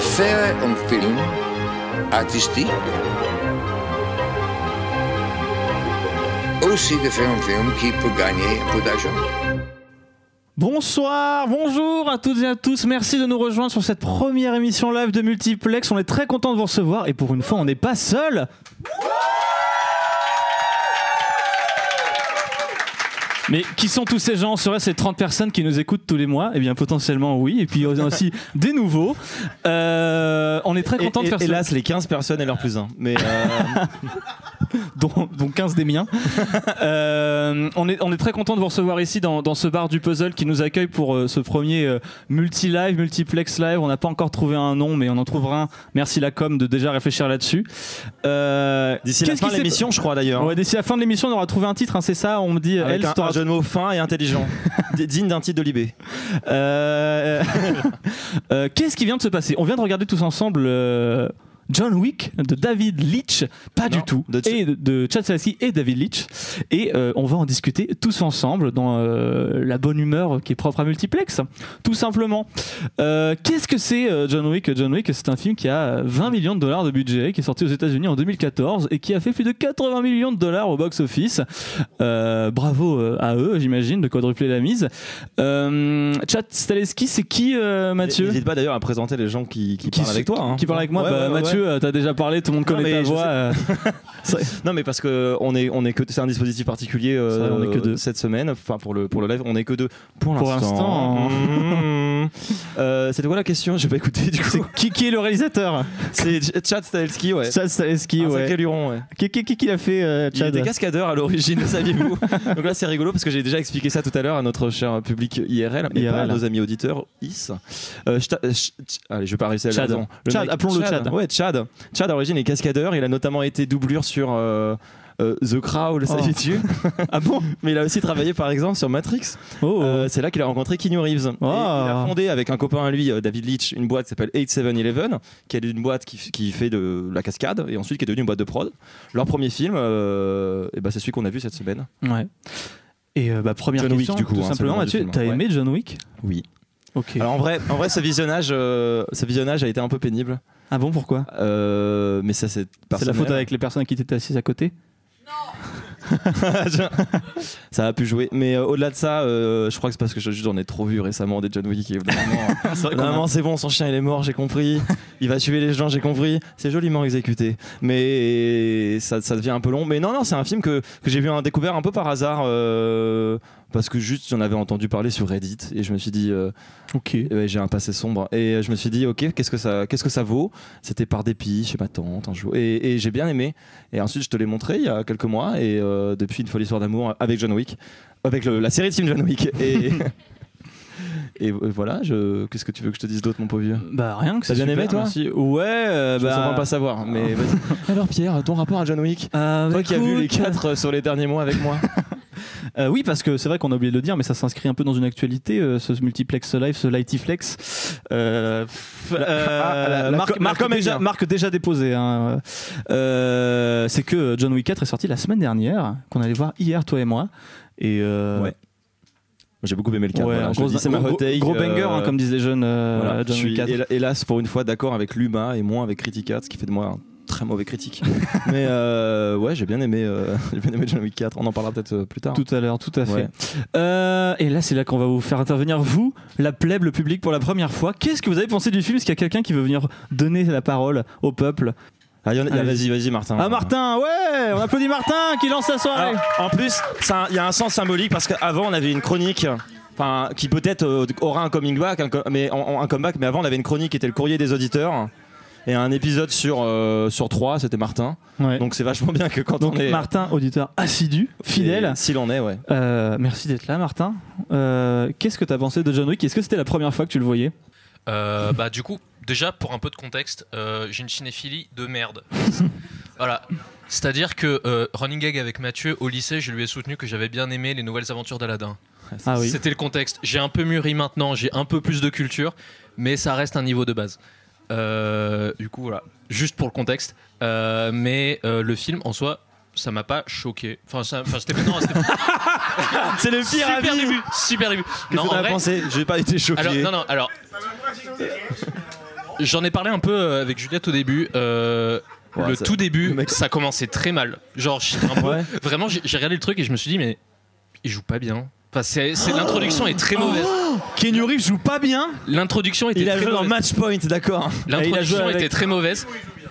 faire un film artistique, aussi de faire un film qui peut gagner un peu d'argent. Bonsoir, bonjour à toutes et à tous. Merci de nous rejoindre sur cette première émission live de Multiplex. On est très content de vous recevoir et pour une fois, on n'est pas seul. Mais qui sont tous ces gens? Seraient ces 30 personnes qui nous écoutent tous les mois? Eh bien, potentiellement oui. Et puis, il y a aussi des nouveaux. Euh, on est très content de faire ça. Hélas, les 15 personnes et leur plus un. Mais euh, dont, dont 15 des miens. Euh, on, est, on est très content de vous recevoir ici dans, dans ce bar du puzzle qui nous accueille pour euh, ce premier euh, multi-live, multiplex live. On n'a pas encore trouvé un nom, mais on en trouvera un. Merci la com de déjà réfléchir là-dessus. Euh, d'ici la fin de l'émission, je crois d'ailleurs. Ouais, d'ici la fin de l'émission, on aura trouvé un titre, hein, c'est ça? On me dit, Avec elle, un, un jeu de mots fin et intelligent, digne d'un titre de Libé. Euh, euh, Qu'est-ce qui vient de se passer? On vient de regarder tous ensemble euh, John Wick de David Leitch, pas du tout, de et de, de Chad Stahelski et David Leitch, et euh, on va en discuter tous ensemble dans euh, la bonne humeur qui est propre à Multiplex, tout simplement. Euh, Qu'est-ce que c'est John Wick? John Wick, c'est un film qui a 20 millions de dollars de budget, qui est sorti aux États-Unis en 2014 et qui a fait plus de 80 millions de dollars au box-office. Bravo à eux, j'imagine, de quadrupler la mise. Chad Stahelski, c'est qui, Mathieu? N'hésite pas d'ailleurs à présenter les gens qui, qui Qui parlent avec toi. hein. Qui parle avec moi Ouais, Bah, ouais, Mathieu, euh, t'as déjà parlé, tout le monde connaît ta voix. euh. Non mais parce que on est on est que c'est un dispositif particulier euh, vrai, on est que deux. cette semaine enfin pour le pour le live on est que deux pour l'instant. Mmh. Euh, C'était quoi la question? J'ai pas écouté du coup. qui, qui est le réalisateur? C'est Ch- Chad Stahelski ouais. Chad Stahelski, ouais. sacré luron ouais. Qui, qui, qui, l'a fait, euh, Il Chad? était cascadeur à l'origine, saviez-vous? Donc là, c'est rigolo parce que j'ai déjà expliqué ça tout à l'heure à notre cher public IRL, mais pas à IRL. nos amis auditeurs IS. Euh, euh, allez, je vais pas réussir à le Chad. Le Chad, appelons-le Chad. Ouais, Chad. Chad, à l'origine, est cascadeur. Il a notamment été doublure sur. euh, euh, The Crow, le Oh. saviez-tu Ah bon Mais il a aussi travaillé par exemple sur Matrix. Oh, Euh, c'est là qu'il a rencontré Keanu Reeves. Et Oh. il a fondé avec un copain à lui, David Leitch, une boîte qui s'appelle 8711, qui est une boîte qui, qui fait de la cascade et ensuite qui est devenue une boîte de prod. Leur premier film, euh, et bah, c'est celui qu'on a vu cette semaine. ouais. Et euh, bah, première John Wick, question, du coup, tout hein, simplement, Mathieu, t'as Ouais. aimé John Wick? Oui. Alors en vrai, en vrai ce, visionnage, euh, ce visionnage a été un peu pénible. ah bon, pourquoi? Euh, mais ça c'est C'est la faute avec les personnes qui étaient assises à côté? Ça a pu jouer. Mais euh, au-delà de ça, euh, je crois que c'est parce que je- j'en ai trop vu récemment des John Wick. Moment, c'est bon, son chien il est mort, j'ai compris. Il va tuer les gens, j'ai compris. C'est joliment exécuté. Mais ça, ça devient un peu long. Mais non, non, c'est un film que, que j'ai vu un découvert un peu par hasard. Euh, parce que juste j'en avais entendu parler sur Reddit et je me suis dit euh, Ok. ouais, j'ai un passé sombre. Et je me suis dit ok qu'est-ce que ça qu'est-ce que ça vaut? C'était par dépit chez ma tante un jour. Et, et j'ai bien aimé. Et ensuite je te l'ai montré il y a quelques mois et euh, depuis une folle histoire d'amour avec John Wick. Avec le- la série de films John Wick. Et et voilà je qu'est-ce que tu veux que je te dise d'autre mon pauvre vieux? Bah rien que T'as c'est bien super, aimé, toi? merci. Ouais, euh, je bah. pas savoir mais vas-y. alors Pierre ton rapport à John Wick? Euh, toi bah, qui as vu les quatre euh, sur les derniers mois avec moi Euh, oui, parce que c'est vrai qu'on a oublié de le dire, mais ça s'inscrit un peu dans une actualité, euh, ce multiplex live, ce lightiflex. Euh, Ah, la- la la comédien. déjà, déposée. hein. Euh, c'est que John Wick 4 est sorti la semaine dernière, qu'on allait voir hier, toi et moi. Et Ouais. j'ai beaucoup aimé le cadre ouais, voilà, gros, dis, gros- gros banger, euh, hein, comme disent les jeunes euh, Voilà, John je suis 4. héla- hélas pour une fois d'accord avec l'humain et moins avec Criticat, ce qui fait de moi un très mauvais critique. Mais euh, ouais, j'ai bien aimé, euh, j'ai bien aimé John Wick 4. On en parlera peut-être euh, plus tard. Tout à l'heure, tout à fait. Ouais. Euh, et là, c'est là qu'on va vous faire intervenir, vous, la plèbe, le public, pour la première fois. Qu'est-ce que vous avez pensé du film? Est-ce qu'il y a quelqu'un qui veut venir donner la parole au peuple? Ah, vas-y, vas-y, Martin. Ah, Martin, ouais On applaudit Martin qui lance la soirée Alors, en plus, il y a un sens symbolique parce qu'avant, on avait une chronique. Enfin, qui peut-être euh, aura un coming back, un, mais un comeback. Mais avant, on avait une chronique qui était le courrier des auditeurs. Et un épisode sur, euh, sur trois, c'était Martin. Ouais. Donc c'est vachement bien que quand Donc, on est. Martin, auditeur assidu, fidèle. S'il en est, ouais. Euh, merci d'être là, Martin. Euh, Qu'est-ce que tu as pensé de John Wick? Est-ce que c'était la première fois que tu le voyais? Euh, bah du coup, déjà pour un peu de contexte, euh, j'ai une cinéphilie de merde. voilà. C'est-à-dire que euh, running gag avec Mathieu au lycée, je lui ai soutenu que j'avais bien aimé les nouvelles aventures d'Aladin. Ah oui. C'était le contexte. J'ai un peu mûri maintenant, j'ai un peu plus de culture, mais ça reste un niveau de base. Euh, du coup, voilà, juste pour le contexte. Euh, mais euh, le film en soi, ça m'a pas choqué. Enfin, ça- enfin, c'était non, c'était C'est le pire super avis. début, super début. Qu'est-ce Non, que en t'en as vrai, pensé J'ai pas été choqué. alors, non, non, alors. J'en ai parlé un peu euh, avec Juliette au début. euh, Ouais, le ça- tout début, le mec- ça commençait très mal. Genre, j'étais un peu- Ouais. vraiment, j'ai j'ai regardé le truc et je me suis dit, mais il joue pas bien. Enfin, c'est c'est- l'introduction est très mauvaise. Reeves joue pas bien. L'introduction était Il a très joué dans mauvaise. Match Point, d'accord. L'introduction était très mauvaise.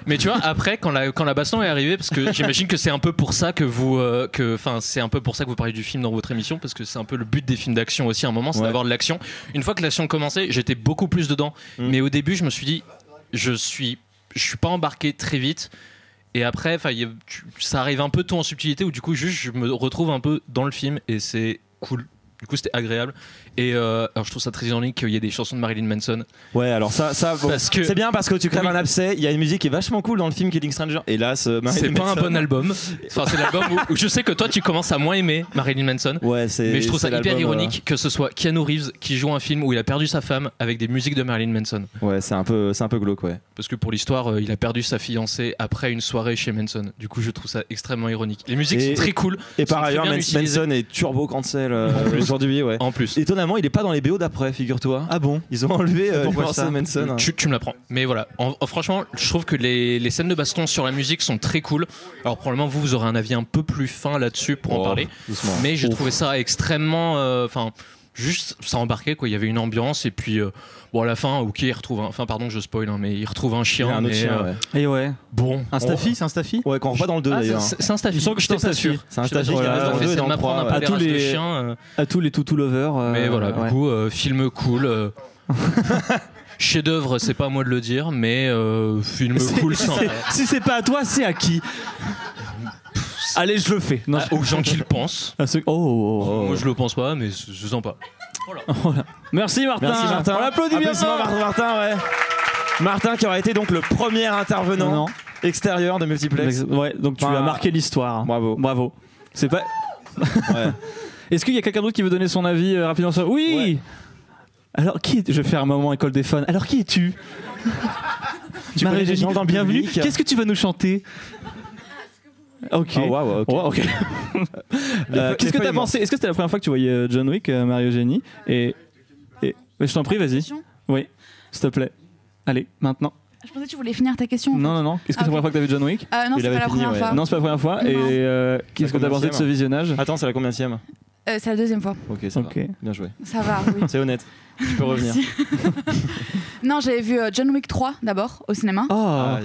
Mais tu vois, après, quand la, quand la baston est arrivée, parce que j'imagine que c'est un peu pour ça que vous, euh, que, enfin, c'est un peu pour ça que vous parlez du film dans votre émission, parce que c'est un peu le but des films d'action aussi. À un moment, c'est Ouais. d'avoir de l'action. Une fois que l'action commençait, j'étais beaucoup plus dedans. Mm. Mais au début, je me suis dit, je suis, je suis pas embarqué très vite. Et après, enfin, il y a- tu- ça arrive un peu tôt en subtilité où du coup, juste, je me retrouve un peu dans le film et c'est cool. Du coup, c'était agréable. Et euh, alors, je trouve ça très ironique qu'il y ait des chansons de Marilyn Manson. Ouais, alors ça, ça bon, Parce que- c'est bien parce que tu crèves Oui. un abcès. Il y a une musique qui est vachement cool dans le film Killing Stranger. Hélas, euh, Marilyn C'est pas un Manson- bon album. Enfin, c'est l'album où, où je sais que toi, tu commences à moins aimer Marilyn Manson. Ouais, c'est. Mais je trouve ça hyper ironique que ce soit Keanu Reeves qui joue un film où il a perdu sa femme avec des musiques de Marilyn Manson. euh, Ouais, c'est un peu, c'est un peu glauque, ouais. Parce que pour l'histoire, euh, il a perdu sa fiancée après une soirée chez Manson. Du coup, je trouve ça extrêmement ironique. Les musiques Et- sont très cool. Et par ailleurs. Manson est turbo cancel euh, aujourd'hui, ouais. En plus. Étonnamment, il est pas dans les BO d'après, figure-toi. Ah bon Ils ont enlevé euh, Manson. hein. Tu, tu me l'apprends. Mais voilà, En- en- franchement, je trouve que les, les scènes de baston sur la musique sont très cool. Alors probablement vous, vous aurez un avis un peu plus fin là-dessus pour en Oh, parler. doucement. Mais j'ai trouvé ça extrêmement, euh, enfin, juste ça embarquait quoi. Il y avait une ambiance et puis euh, bon à la fin, ok, il retrouve, un, enfin pardon, je spoil, hein, mais il retrouve un chien. a un autre mais, chien, euh, ouais. Et ouais. Bon, Un staffy, c'est un staffy Ouais, qu'on revoit dans le 2 Ah, d'ailleurs. c'est un staffy. Il semble que J'étais c'est un pas staffy. sûr. C'est un staffy qui reste dans le Ils ont deux et essayé dans le m'apprendre un trois, peu ouais. les À tous les- chiens, À tous les toutou lovers. euh, Mais voilà, du coup, euh, film cool. euh, Chef-d'œuvre, c'est pas à moi de le dire, mais euh, film cool. Si c'est pas à toi, c'est à qui? Allez, je le fais. Non, Ah, aux gens qui le pensent. à ceux- oh, oh, oh. Moi, je le pense pas, mais c'est sympa. Voilà. Merci Martin. Merci Martin. On l'applaudit bien Applaudissements. Martin, Martin, ouais. Martin qui aura été donc le premier intervenant Non. extérieur de Multiplex. Ouais, donc tu Enfin, as marqué l'histoire. bravo. Bravo. C'est pas. Ouais. Est-ce qu'il y a quelqu'un d'autre qui veut donner son avis euh, rapidement sur... Oui. Alors qui est... Je vais faire un moment école des fans. Alors qui es-tu Tu connais des gens dans le bienvenue. public Qu'est-ce que tu vas nous chanter? Ok. Oh, waouh, ok. Ok. Euh, Qu'est-ce que t'as pensé Est-ce que c'était la première fois que tu voyais euh, John Wick, euh, Mario Génie Et, je t'en prie, vas-y. Oui, s'il te plaît. Allez, maintenant. Je pensais que tu voulais finir ta question. Non, non, non. Est-ce que c'est Ah, la première fois que t'as vu John Wick. Euh, non, c'est pas la première fois. Non, c'est pas la première fois. Et euh, qu'est-ce que t'as pensé de ce visionnage Attends, c'est la combienième Euh, c'est la deuxième fois. Ok, ça Ok. va. Bien joué. Ça va, oui. C'est honnête. Tu peux revenir. Non, j'avais vu John Wick 3 d'abord au cinéma. Ah,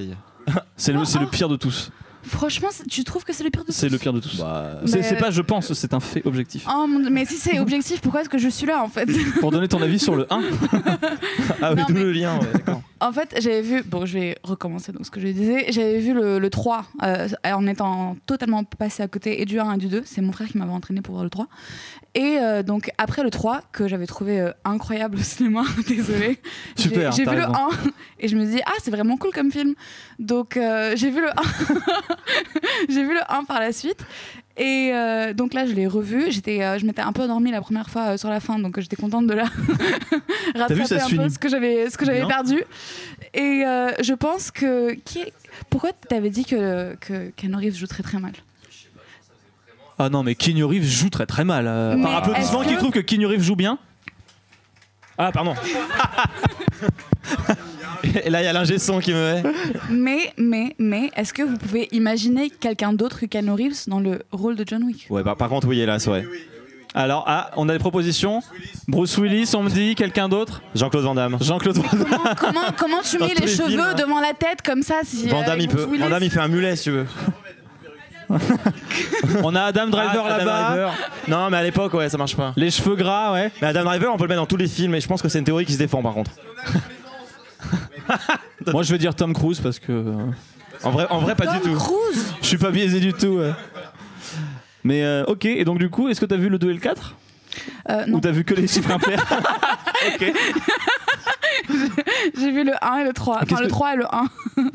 c'est le, c'est le pire de tous. Franchement, c'est- tu trouves que c'est le pire de C'est tous le pire de tous. Bah, C'est Mais- c'est pas je pense, c'est un fait objectif. Oh mon Dieu, mais si c'est objectif, pourquoi est-ce que je suis là en fait? Pour donner ton avis sur le 1, Ah oui, d'où mais- le lien, ouais, d'accord. En fait, j'avais vu, bon, je vais recommencer donc ce que je disais. J'avais vu le, le 3 euh, en étant totalement passé à côté et du 1 et du 2. C'est mon frère qui m'avait entraîné pour voir le 3. Et euh, donc, après le 3, que j'avais trouvé euh, incroyable au cinéma, désolé. Super, J'ai vu le raison. 1 et je me dis, ah, c'est vraiment cool comme film. Donc, euh, j'ai vu le 1. j'ai vu le 1 par la suite. Et euh, donc là, je l'ai revu. J'étais, euh, je m'étais un peu endormie la première fois euh, sur la fin, donc j'étais contente de la rattraper un peu ce que j'avais, ce que j'avais perdu. Et euh, je pense que qui est- pourquoi t'avais dit que que Keanu Reeves joue très très mal? Ah non, mais Keanu Reeves joue très très mal. euh, par applaudissement, qui que- trouve que Keanu Reeves joue bien? Ah, pardon. Et là, il y a l'ingé son qui me met. Mais mais mais est-ce que vous pouvez imaginer quelqu'un d'autre que Keanu Reeves dans le rôle de John Wick? Ouais, bah, par contre, oui, hélas, ouais. Alors, ah, on a des propositions. Bruce Willis, on me dit, quelqu'un d'autre? Jean-Claude Van Damme. Jean-Claude Van Damme. comment, comment comment tu Dans mets tous les les cheveux films, hein. devant la tête comme ça si Van euh, Damme, il Bruce peut. Willis Van Damme, il fait un mulet, si tu veux. On a Adam Driver Ah, Adam là-bas. Driver. Non, mais à l'époque, ouais, ça marche pas. Les cheveux gras, ouais. Mais Adam Driver, on peut le mettre dans tous les films, et je pense que c'est une théorie qui se défend, par contre. Moi, je vais dire Tom Cruise parce que euh, En vrai, en vrai pas du Tom tout. Cruise je suis pas biaisé du tout. ouais. Mais euh, ok, et donc du coup, est-ce que t'as vu le 2 et le 4 Euh, non Ou t'as vu que les chiffres impairs? J'ai vu le 1 et le 3. Qu'est-ce Enfin, le que- 3 et le 1.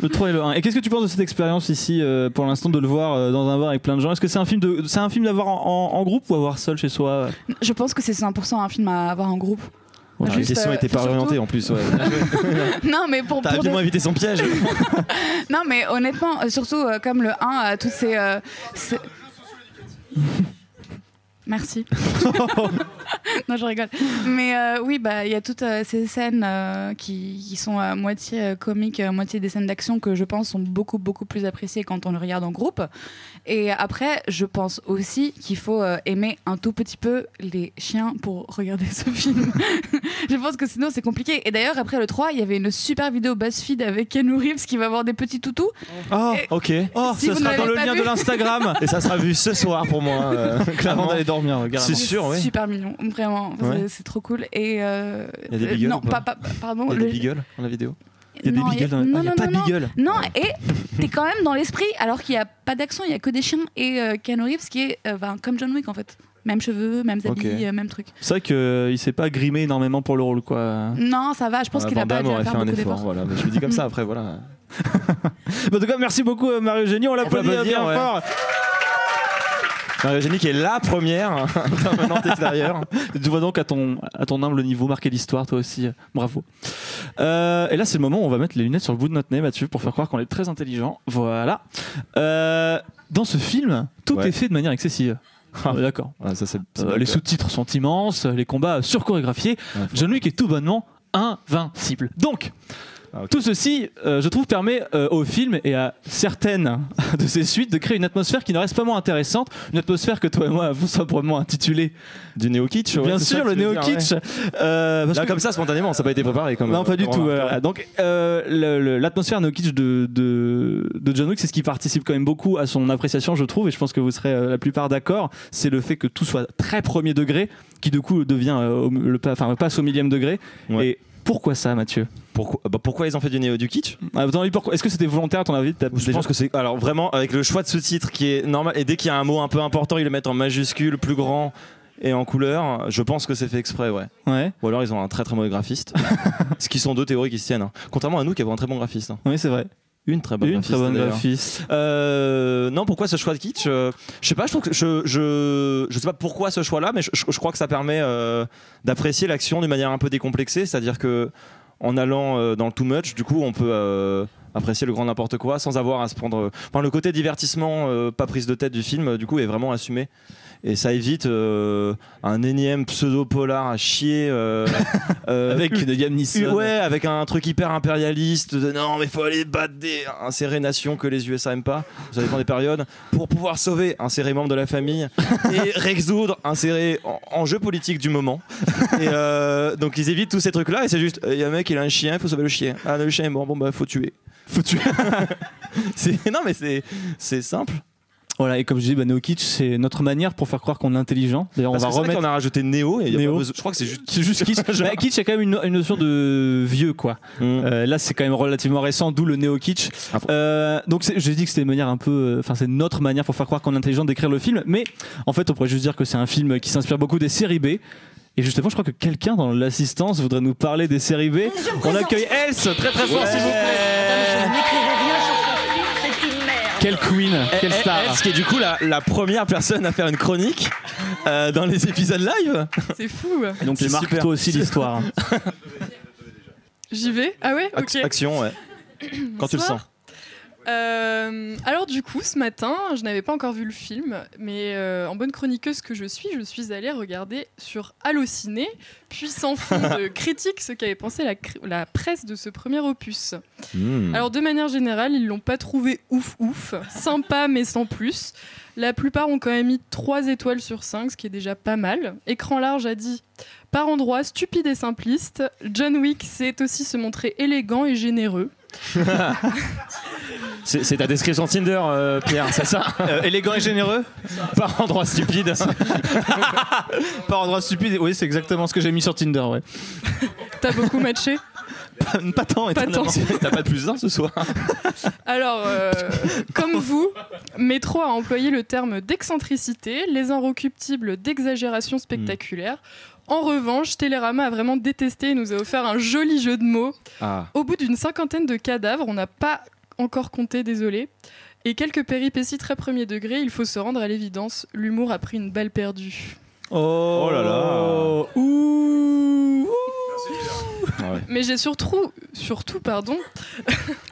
Le 3 et le 1. Et qu'est-ce que tu penses de cette expérience ici, euh, pour l'instant, de le voir euh, dans un bar avec plein de gens? Est-ce que c'est un film de, c'est un film d'avoir en, en- en groupe ou à voir seul chez soi? Je pense que c'est 100% un film à avoir en groupe. La Juste, question euh, était pas surtout- orientée en plus. Ouais. Non, mais pour, T'as rapidement de- évité son piège. Non, mais honnêtement, euh, surtout euh, comme le 1 a toutes ces. euh, ces- Merci. non, je rigole. Mais euh, oui, bah il y a toutes euh, ces scènes euh, qui, qui sont à moitié euh, comiques, à moitié des scènes d'action que je pense sont beaucoup beaucoup plus appréciées quand on le regarde en groupe. Et après, je pense aussi qu'il faut euh, aimer un tout petit peu les chiens pour regarder ce film. je pense que sinon c'est compliqué. Et d'ailleurs, après le 3, il y avait une super vidéo BuzzFeed avec Keanu Reeves qui va avoir des petits toutous. Oh, Et- ok. Oh, Si ça vous sera dans le lien vu- de l'Instagram Et ça sera vu ce soir pour moi. euh, avant clairement. d'aller dormir. C'est sûr, oui. Super mignon, vraiment. Ouais. C'est- trop cool. Et euh, Il y a des euh, beagles Non, pas- pardon. Il y a le- des beagles dans la vidéo. Il y a des non, beagles dans non, y non, pas de non, non. et t'es quand même dans l'esprit, alors qu'il n'y a pas d'action, il y a que des chiens et euh, Keanu Reeves qui est euh, ben, comme John Wick en fait. Même cheveux, même habits, Ok. euh, même truc. C'est vrai qu'il s'est pas grimé énormément pour le rôle, quoi. Non, ça va, je pense qu'il a pas dû aurait faire fait un effort. Voilà. Mais je le dis comme ça après, voilà. En tout cas, merci beaucoup, euh, Mario Génie. On l'applaudit peut euh, applaudir, bien ouais. fort. Marie-Eugénie qui est la première intervenante extérieure. Tu vois donc à ton, à ton humble niveau marquer l'histoire, toi aussi. Bravo. Euh, et là, c'est le moment où on va mettre les lunettes sur le bout de notre nez, Mathieu, pour faire croire qu'on est très intelligent. Voilà. Euh, dans ce film, tout Ouais. est fait de manière excessive. Ah. D'accord. Ouais, Euh, les sous-titres sont immenses, les combats surchorégraphiés. John Wick est tout bonnement invincible. Donc, Ah, ok. tout ceci, euh, je trouve, permet euh, au film et à certaines de ses suites de créer une atmosphère qui ne reste pas moins intéressante. Une atmosphère que toi et moi avons sobrement intitulée, Du néo-kitsch ouais, bien sûr, le dire. Euh, parce Là, que- comme ça, spontanément, ça n'a pas été préparé. Comme, non, pas du tout. Donc, euh, l'atmosphère néo-kitsch de, de, de John Wick, c'est ce qui participe quand même beaucoup à son appréciation, je trouve, et je pense que vous serez euh, la plupart d'accord. C'est le fait que tout soit très premier degré, qui du coup devient, euh, le, enfin, passe au millième degré. Ouais. Et pourquoi ça, Mathieu Pourquoi, bah, pourquoi ils ont fait du néo du kitsch Ah, Est-ce que c'était volontaire à ton avis Je déjà- pense que c'est. Alors vraiment, avec le choix de sous-titres qui est normal, et dès qu'il y a un mot un peu important, ils le mettent en majuscule, plus grand et en couleur, je pense que c'est fait exprès, ouais. Ouais, Ou alors ils ont un très très mauvais graphiste. Ce qui sont deux théories qui se tiennent. hein. Contrairement à nous qui avons un très bon graphiste. hein. oui, c'est vrai. Une très bonne Une très bonne graphiste. Euh, non, pourquoi ce choix de kitsch Euh, Je sais pas, je trouve que je, je, je sais pas pourquoi ce choix-là, mais je, crois que ça permet euh, d'apprécier l'action d'une manière un peu décomplexée, c'est-à-dire que en allant euh, dans le too much, du coup, on peut apprécier le grand n'importe quoi sans avoir à se prendre. Enfin, le côté divertissement, pas prise de tête du film, du coup, est vraiment assumé. Et ça évite euh, un énième pseudo-polar à chier. euh, euh, Avec une Neeson. Ouais, avec un truc hyper impérialiste de non, mais faut aller battre des insérer nations que les USA aiment pas, ça dépend des périodes, pour pouvoir sauver, insérer membres de la famille et résoudre, insérer en- enjeu politique du moment. Et euh, donc ils évitent tous ces trucs là et c'est juste, il y a un mec, il a un chien, il faut sauver le chien. Ah, le chien est mort, bon bah faut tuer. Faut tuer. Non, mais c'est c'est simple. Voilà, et comme je dis, bah, Neo Kitsch, c'est notre manière pour faire croire qu'on est intelligent. D'ailleurs, on va que c'est vrai remettre. qu'on a rajouté Néo et y a Néo. pas besoin- je crois que c'est juste. C'est juste kitsch. Bah, kitsch, il y a quand même une, une notion de vieux, quoi. Mm. Euh, là, c'est quand même relativement récent, d'où le néo-kitsch. Ah, Euh, donc, j'ai dit que c'était une manière un peu. euh, Enfin, c'est notre manière pour faire croire qu'on est intelligent d'écrire le film. Mais en fait, on pourrait juste dire que c'est un film qui s'inspire beaucoup des séries B. Et justement, je crois que quelqu'un dans l'assistance voudrait nous parler des séries B. On accueille Else, très très fort, s'il vous plaît. Quelle queen, quelle Elle- star. elle, ce qui est du coup la, la première personne à faire une chronique euh, dans les épisodes live. C'est fou. Et donc, c'est tu marques super. toi aussi l'histoire. J'y vais Ah ouais Ok. Action, ouais. Quand tu le sens. Euh, alors du coup, ce matin, je n'avais pas encore vu le film, mais euh, en bonne chroniqueuse que je suis, je suis allée regarder sur Allociné, puis sans fond de critique ce qu'avait pensé la presse de ce premier opus. Hmm. Alors de manière générale, ils l'ont pas trouvé ouf ouf, sympa mais sans plus. La plupart ont quand même mis 3 étoiles sur 5, ce qui est déjà pas mal. Écran large a dit par endroits stupide et simpliste, John Wick sait aussi se montrer élégant et généreux. C'est c'est ta description Tinder, euh, Pierre, c'est ça Euh, élégant et généreux Par endroit stupide. Par endroit stupide. Oui, c'est exactement ce que j'ai mis sur Tinder, ouais. T'as beaucoup matché Pas, pas tant, Pas tant. étonnamment. T'as pas de plus d'un ce soir Alors, euh, comme vous, Métro a employé le terme d'excentricité, les inrecuptibles d'exagération spectaculaire. En revanche, Télérama a vraiment détesté et nous a offert un joli jeu de mots. Ah. Au bout d'une cinquantaine de cadavres, on n'a pas encore compté, désolé, et quelques péripéties très premier degré, il faut se rendre à l'évidence, l'humour a pris une balle perdue. Oh, là là. Ouh. Ah ouais. Mais j'ai surtout, surtout pardon,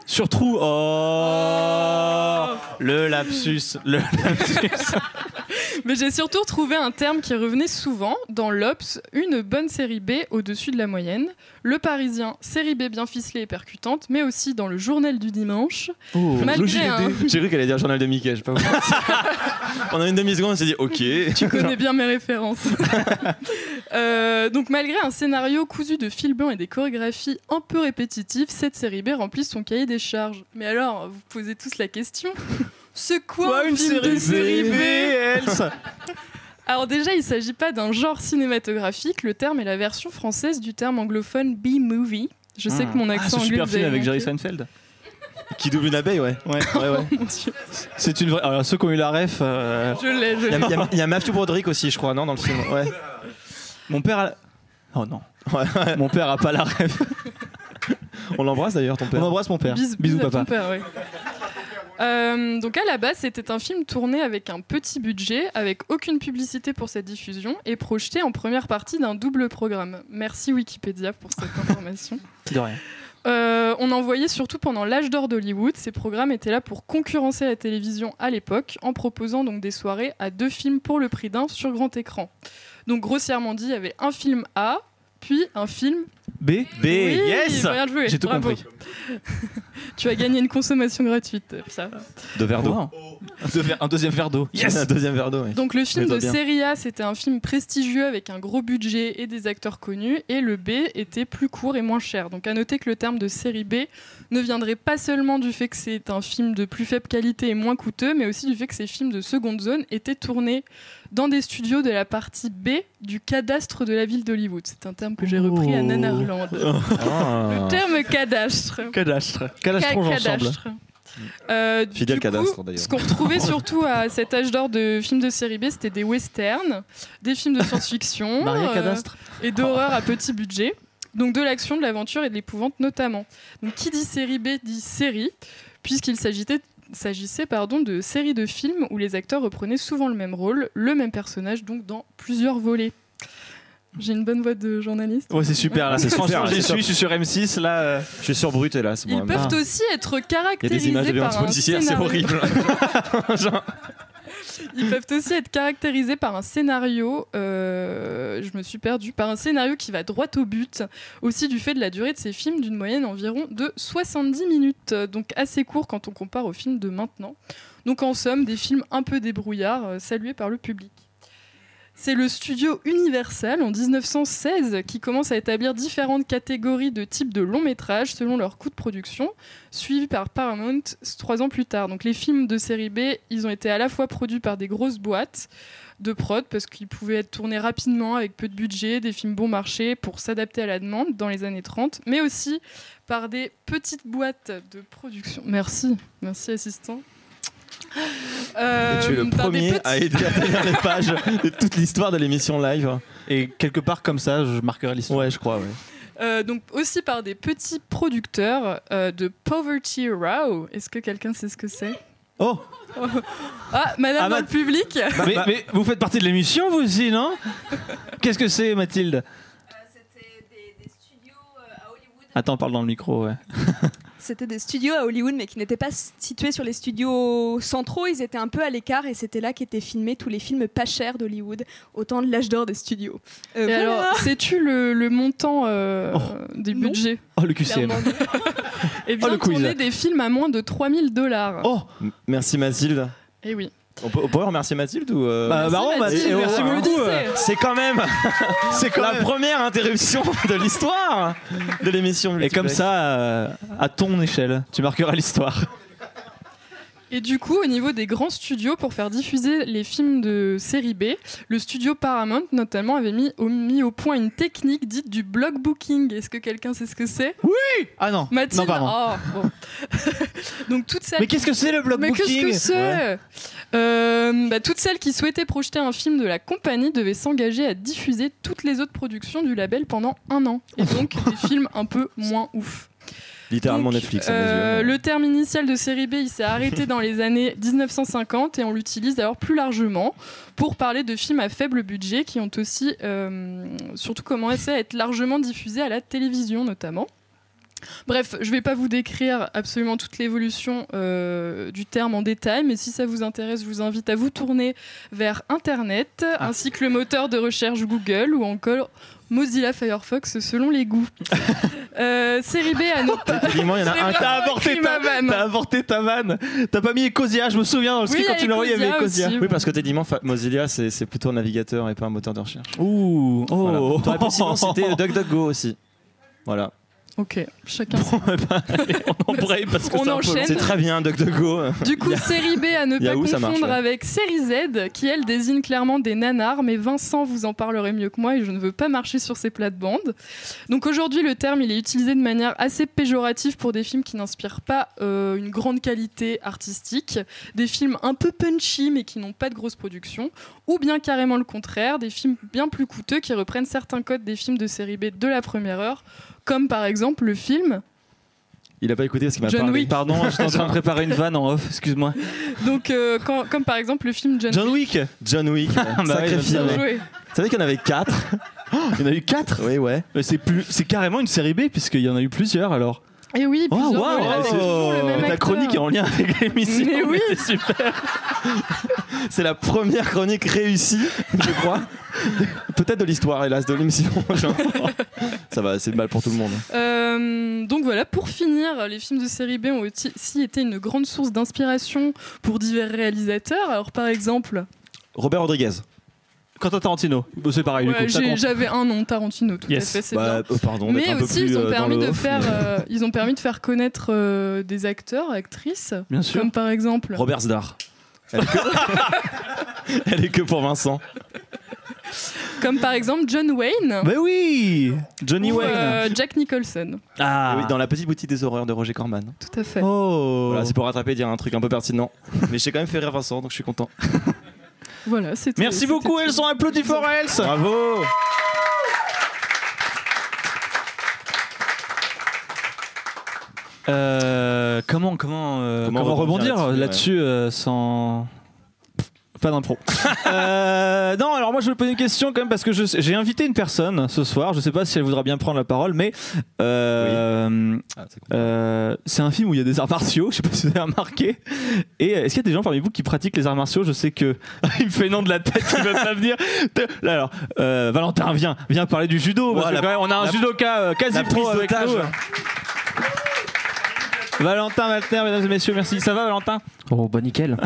Sur trou. Oh. Le lapsus. Le lapsus. mais j'ai surtout retrouvé un terme qui revenait souvent dans l'Obs, une bonne série B au-dessus de la moyenne, Le Parisien, série B bien ficelée et percutante, mais aussi dans le Journal du dimanche. Oh. Malgré un, J'ai cru qu'elle allait dire journal de Mickey, je sais pas. Pendant une demi-seconde, on s'est dit ok. Tu connais bien mes références. Euh, donc malgré un scénario cousu de fil blanc et des chorégraphies un peu répétitives, cette série B remplit son cahier des charges. Mais alors, vous posez tous la question c'est quoi, un film de série B Elsa Alors déjà, il ne s'agit pas d'un genre cinématographique, le terme est la version française du terme anglophone B-movie. Je sais Ah. que mon Ah, accent ce anglais super film avec Jerry. Seinfeld. Qui double une abeille, ouais. Ouais, ouais, ouais. Dieu, C'est une vraie. Alors, ceux qui ont eu la ref. euh, je l'ai, je Il y a, l'ai. il y a- y a Matthew Broderick aussi, je crois, non, dans le film. Ouais. Mon père a. Oh non. Ouais. Mon père a pas la ref. On l'embrasse d'ailleurs, ton On père. embrasse mon père. Bis- Bisous, ton papa. père, ouais. Euh, donc à la base, c'était un film tourné avec un petit budget, avec aucune publicité pour sa diffusion, et projeté en première partie d'un double programme. Merci Wikipédia pour cette information. De rien. Euh, on en voyait surtout pendant l'âge d'or d'Hollywood. Ces programmes étaient là pour concurrencer la télévision à l'époque, en proposant donc des soirées à deux films pour le prix d'un sur grand écran. Donc grossièrement dit, il y avait un film A, puis un film B. B. Oui, yes. bien joué, J'ai tout bravo. compris. Tu as gagné une consommation gratuite. De verre d'eau. Un, deuxième verre d'eau. Un deuxième verre d'eau. Donc le film de bien. série A, c'était un film prestigieux avec un gros budget et des acteurs connus, et le B était plus court et moins cher. Donc à noter que le terme de série B ne viendrait pas seulement du fait que c'est un film de plus faible qualité et moins coûteux, mais aussi du fait que ces films de seconde zone étaient tournés dans des studios de la partie B du cadastre de la ville d'Hollywood. C'est un terme que j'ai repris à. Nanarland. Ah. Le terme cadastre. Cadastre. Cadastrons Ca- ensemble. cadastre. Euh, Fidèle cadastre, d'ailleurs. Ce qu'on retrouvait surtout à cet âge d'or de films de série B, c'était des westerns, des films de science-fiction Maria euh, et d'horreur à petit budget. Donc de l'action, de l'aventure et de l'épouvante notamment. Donc qui dit série B dit série, puisqu'il s'agissait s'agissait pardon de séries de films où les acteurs reprenaient souvent le même rôle, le même personnage, donc dans plusieurs volets. J'ai une bonne voix de journaliste. Ouais, c'est super là. C'est super, Franchement, j'y suis, je suis sur M6 là. euh, Je suis sur Brut, hélas. Ils peuvent Ah. aussi être Il y a des caractérisés images de par un policière, c'est scénario. horrible. Genre, Ils peuvent aussi être caractérisés par un scénario, euh, je me suis perdue, par un scénario qui va droit au but, aussi du fait de la durée de ces films d'une moyenne environ de 70 minutes, donc assez court quand on compare aux films de maintenant. Donc en somme, des films un peu débrouillards, euh, salués par le public. C'est le studio Universal en 1916 qui commence à établir différentes catégories de types de longs métrages selon leur coût de production, suivi par Paramount trois ans plus tard. Donc les films de série B, ils ont été à la fois produits par des grosses boîtes de prod parce qu'ils pouvaient être tournés rapidement avec peu de budget, des films bon marché pour s'adapter à la demande dans les années 30, mais aussi par des petites boîtes de production. Merci, merci assistant. Euh, tu es le des premier petits- à aider à tenir les pages de toute l'histoire de l'émission live. Et quelque part comme ça, je marquerai l'histoire. Ouais, je crois, ouais. Euh, donc aussi par des petits producteurs euh, de Poverty Row. Est-ce que quelqu'un sait ce que c'est? Oh Ah, madame Ah, dans bah- le public mais, mais vous faites partie de l'émission vous aussi, non? Qu'est-ce que c'est, Mathilde? C'était des, des studios euh, à Hollywood. Attends, parle dans le micro, ouais. C'était des studios à Hollywood, mais qui n'étaient pas situés sur les studios centraux. Ils étaient un peu à l'écart, et c'était là qu'étaient filmés tous les films pas chers d'Hollywood, au temps de l'âge d'or des studios. Euh, Et voilà. alors, sais-tu le, le montant euh, Oh. des Non. budgets? Oh, le QCM. Et bien Oh, le quiz. tourner des films à moins de 3000 dollars. Oh Merci Mathilde. Et oui. On peut, on peut remercier Mathilde ou euh, Bah, bah, bon, Mathilde, merci merci beaucoup. euh. C'est quand même C'est quand la même- première interruption de l'histoire de l'émission. Et comme ça, euh, à ton échelle, tu marqueras l'histoire. Et du coup, au niveau des grands studios, pour faire diffuser les films de série B, le studio Paramount notamment avait mis au, mis au point une technique dite du block booking. Est-ce que quelqu'un sait ce que c'est? Ah non. Mathilde? Non, pardon. Oh, bon. Donc toutes celles Mais qu'est-ce que c'est le block mais qu'est-ce booking? que c'est? Euh, bah, Toutes celles qui souhaitaient projeter un film de la compagnie devaient s'engager à diffuser toutes les autres productions du label pendant un an. Et donc des films un peu moins ouf. Littéralement Donc, Netflix. à mes euh, yeux. le terme initial de série B, il s'est arrêté dans les années 1950 et on l'utilise d'ailleurs plus largement pour parler de films à faible budget qui ont aussi euh, surtout commencé à être largement diffusés à la télévision notamment. Bref, je ne vais pas vous décrire absolument toute l'évolution euh, du terme en détail, mais si ça vous intéresse, je vous invite à vous tourner vers Internet, Ah. ainsi que le moteur de recherche Google ou encore Mozilla Firefox selon les goûts. Euh, série B à ne pas... Il y en a un T'as avorté ta ma vanne. T'as avorté ta vanne. T'as pas mis Ecosia, je me souviens dans le Oui, y quand tu l'as envoyé, il y avait Ecosia. Oui, parce que techniquement, Mozilla, c'est c'est plutôt un navigateur et pas un moteur de recherche. Ouh, Voilà. oh. T'aurais pu sinon citer DuckDuckGo aussi. Voilà. Ok, chacun. Bon, eh ben, allez, on embraye parce que On c'est très bien, DuckDuckGo. Du coup, série B à ne pas Yahoo, ça marche, confondre ouais. avec série Z, qui elle désigne clairement des nanars, mais Vincent vous en parlerait mieux que moi et je ne veux pas marcher sur ces plates-bandes. Donc aujourd'hui, le terme il est utilisé de manière assez péjorative pour des films qui n'inspirent pas euh, une grande qualité artistique, des films un peu punchy mais qui n'ont pas de grosse production, ou bien carrément le contraire, des films bien plus coûteux qui reprennent certains codes des films de série B de la première heure, comme par exemple le film Il a pas écouté parce qu'il m'a John parlé. Wick. Pardon, j'étais en train de préparer une vanne en off, excuse-moi. Donc, euh, quand- comme par exemple le film John, John Wick John Wick, Bah sacré film. Bien joué. Vous savez qu'il y en avait 4 Il y en a eu 4 Oui, ouais. C'est plus, c'est carrément une série B puisqu'il y en a eu plusieurs alors. Et oui, Oh, le même Ta acteur. chronique est en lien avec l'émission. Mais oui. c'est super. C'est la première chronique réussie, je crois. Peut-être de l'histoire, hélas, de l'émission. Ça va, c'est mal pour tout le monde. Euh, donc voilà, pour finir, les films de série B ont aussi été une grande source d'inspiration pour divers réalisateurs. Alors par exemple, Robert Rodriguez. Quentin Tarantino, c'est pareil, du ouais, j'avais un nom, Tarantino, tout Yes. à fait, c'est Bah, bien. pardon, d'être Mais un peu aussi, plus, ils ont euh, permis de faire, mais- euh, ils ont permis de faire connaître euh, des acteurs, actrices, Bien sûr. comme par exemple, Robert Zdar. Elle est, que... Elle est que pour Vincent. comme par exemple John Wayne Bah oui Johnny ou Wayne. euh, Jack Nicholson. Ah Et oui, dans la petite boutique des horreurs de Roger Corman. Tout à fait. Oh Voilà, c'est pour rattraper et dire un truc un peu pertinent. Mais j'ai quand même fait rire Vincent, donc je suis content. Voilà, c'était. Merci beaucoup, elles sont applaudis for else Bravo. Euh, comment comment euh, Comment comment, rebondir rebondir là-dessus, là-dessus euh, sans pas d'impro. Euh, non, alors moi je vais poser une question quand même parce que j'ai invité une personne ce soir. Je sais pas si elle voudra bien prendre la parole, mais euh, Ah, c'est cool. euh, c'est un film où il y a des arts martiaux. Je sais pas si vous avez remarqué. Et euh, est-ce qu'il y a des gens parmi vous qui pratiquent les arts martiaux? Je sais que il me fait non de la tête, il veut pas venir. Là, alors, euh, Valentin, viens, viens parler du judo. parce Voilà. que quand même, on a un La- judoka quasi pro avec nous. Valentin Walter, mesdames et messieurs, merci. Ça va, Valentin? Oh bah nickel,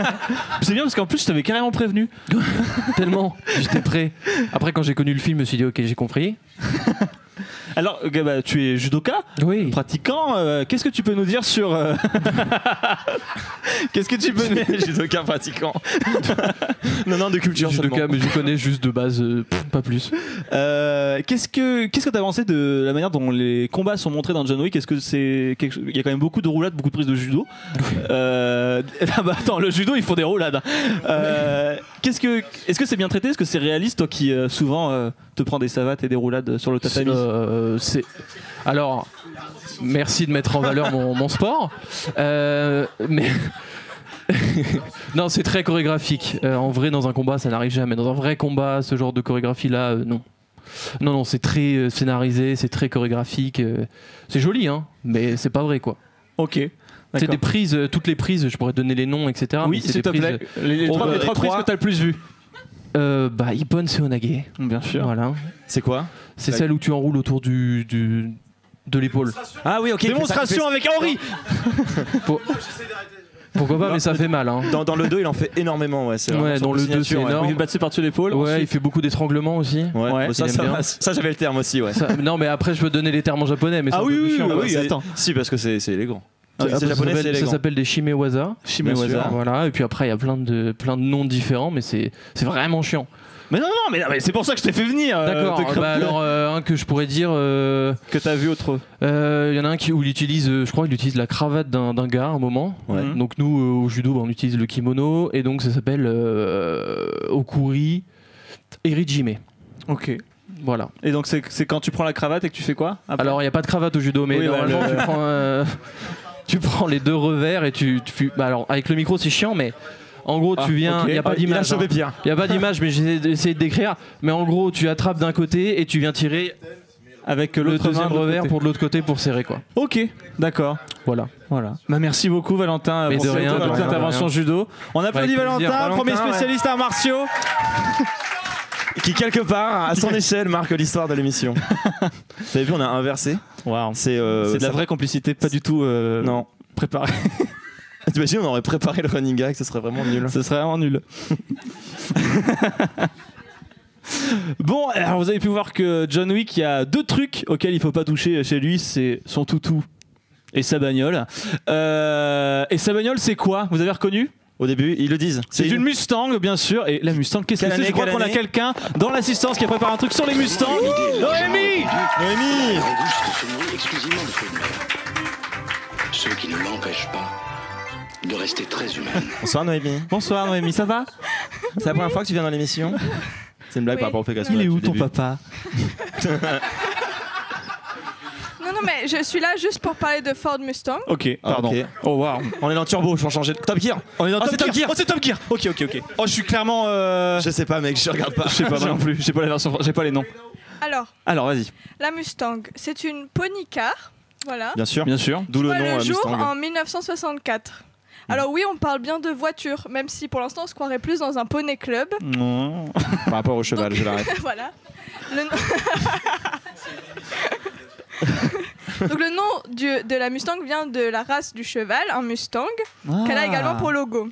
C'est bien parce qu'en plus, je t'avais carrément prévenu. tellement, j'étais prêt. Après quand j'ai connu le film, je me suis dit ok j'ai compris. Alors, ok, bah, tu es judoka, Oui. pratiquant. euh, Qu'est-ce que tu peux nous dire sur. euh, Qu'est-ce que tu peux nous Judoka pratiquant. non, non, de culture Judoka, seulement. mais je connais juste de base, euh, pff, pas plus. Euh, Qu'est-ce que qu'est-ce que t'as pensé de la manière dont les combats sont montrés dans John Wick? Est-ce que c'est quelque chose- il y a quand même beaucoup de roulades, beaucoup de prises de judo? Euh... ah bah attends, le judo ils font des roulades. Euh, Qu'est-ce que est-ce que c'est bien traité? Est-ce que c'est réaliste? Toi qui euh, souvent euh, te prends des savates et des roulades sur le tatami? Euh, c'est alors merci de mettre en valeur mon, mon sport, Euh, mais non c'est très chorégraphique. Euh, en vrai dans un combat ça n'arrive jamais. Dans un vrai combat ce genre de chorégraphie là non. Non non c'est très euh, scénarisé, c'est très chorégraphique. euh, c'est joli hein, mais c'est pas vrai quoi. Ok. C'est des prises, euh, toutes les prises, je pourrais donner les noms, etc. Oui, s'il te des plaît. prises, Les, les Oh, trois, les trois prises que t'as le plus vues. Euh, bah, Ippon Seonage. Bien sûr. Voilà. C'est quoi C'est celle où tu enroules autour du, du- de l'épaule. Ah oui, ok. Démonstration avec Henri. Pour- Pourquoi pas, mais ça fait mal. Hein. dans, dans le 2, il en fait énormément. Ouais, c'est Ouais, son dans le 2, signature, c'est ouais. énorme. Il par-dessus l'épaule. Ouais, il ensuite- fait beaucoup d'étranglements aussi. Ouais, Ouais, bah, ça, il ça, bien. ça, j'avais le terme aussi, ouais. Ça- non, mais après, je peux donner les termes en japonais, mais c'est Ah un oui, peu plus oui, chiant, oui, quoi. oui, C'est- attends. Si, parce que c'est c'est élégant. C'est Ça japonais, s'appelle- c'est ça s'appelle des Shimewaza. Shimewaza. Voilà. Et puis après, il y a plein de, plein de noms différents, mais c'est c'est vraiment chiant. Mais non, non, mais, c'est pour ça que je t'ai fait venir. euh, D'accord. te creuser. bah alors, euh, un que je pourrais dire. euh, que t'as vu autre. euh, Il y en a un qui, où il utilise, euh, je crois, il utilise la cravate d'un gars à un moment. Ouais. Mhm. Donc nous, euh, au judo, bah, on utilise le kimono. Et donc ça s'appelle euh, Okuri Erijime. Ok. Voilà. Et donc c'est c'est quand tu prends la cravate et que tu fais quoi après? Alors, il n'y a pas de cravate au judo, mais Oui, bah, normalement, le- tu, prends, euh, tu prends les deux revers et tu. tu bah, alors, avec le micro, c'est chiant, mais en gros, Ah, tu viens. Il n'y a pas Ah, il a d'image. hein. Il n'y a pas d'image, mais j'essaie d'essayer de décrire. Mais en gros, tu attrapes d'un côté et tu viens tirer avec le l'autre main deuxième revers côté. pour de l'autre côté pour serrer, quoi. Ok, d'accord. Voilà. Voilà. Bah, merci beaucoup Valentin Mais pour de cette intervention judo. On applaudit Avec Valentin, premier Valentin, ouais. spécialiste arts martiaux. Qui, quelque part, à son échelle, marque l'histoire de l'émission. Vous avez vu, on a inversé. C'est euh, C'est de la vraie complicité, pas du tout euh, Non. préparée. T'imagines, on aurait préparé le running gag, ce serait vraiment nul. Ce serait vraiment nul. bon, alors vous avez pu voir que John Wick, il y a deux trucs auxquels il faut pas toucher chez lui, c'est son toutou et sa bagnole. Euh, et sa bagnole, c'est quoi? Vous avez reconnu? Au début, ils le disent. C'est une Mustang, bien sûr. Et la Mustang, qu'est-ce que c'est année, Je crois qu'on a quelqu'un dans l'assistance qui a préparé un truc sur les Mustangs. Noémie Noémie Auguste se nourrit exclusivement de fruits de mer. Ce qui ne l'empêche pas de rester très humaine. Bonsoir Noémie. Bonsoir Noémie, ça va C'est la première fois que tu viens dans l'émission C'est une blague Oui. par rapport au fait qu'elle soit Il est où ton papa? mais je suis là juste pour parler de Ford Mustang. Ok, pardon. Ok. Oh wow. On est dans Turbo, je vais changer de Top Gear. On est dans Oh, c'est Top Gear. Oh, c'est Top Gear. Ok, ok, ok. Oh, je suis clairement. euh, Je sais pas mec, je regarde pas. Je sais pas moi non plus. J'ai pas la version. J'ai pas les noms. Alors, Alors, vas-y. la Mustang, c'est une pony car. Voilà. Bien sûr. Bien sûr. D'où le Voit nom le euh, jour Mustang. en 1964. Alors oui, on parle bien de voiture, même si pour l'instant on se croirait plus dans un poney club. Non. Par rapport au cheval, je l'arrête. voilà. Le nom- Donc le nom du- de la Mustang vient de la race du cheval, un Mustang, qu'elle a également pour logo.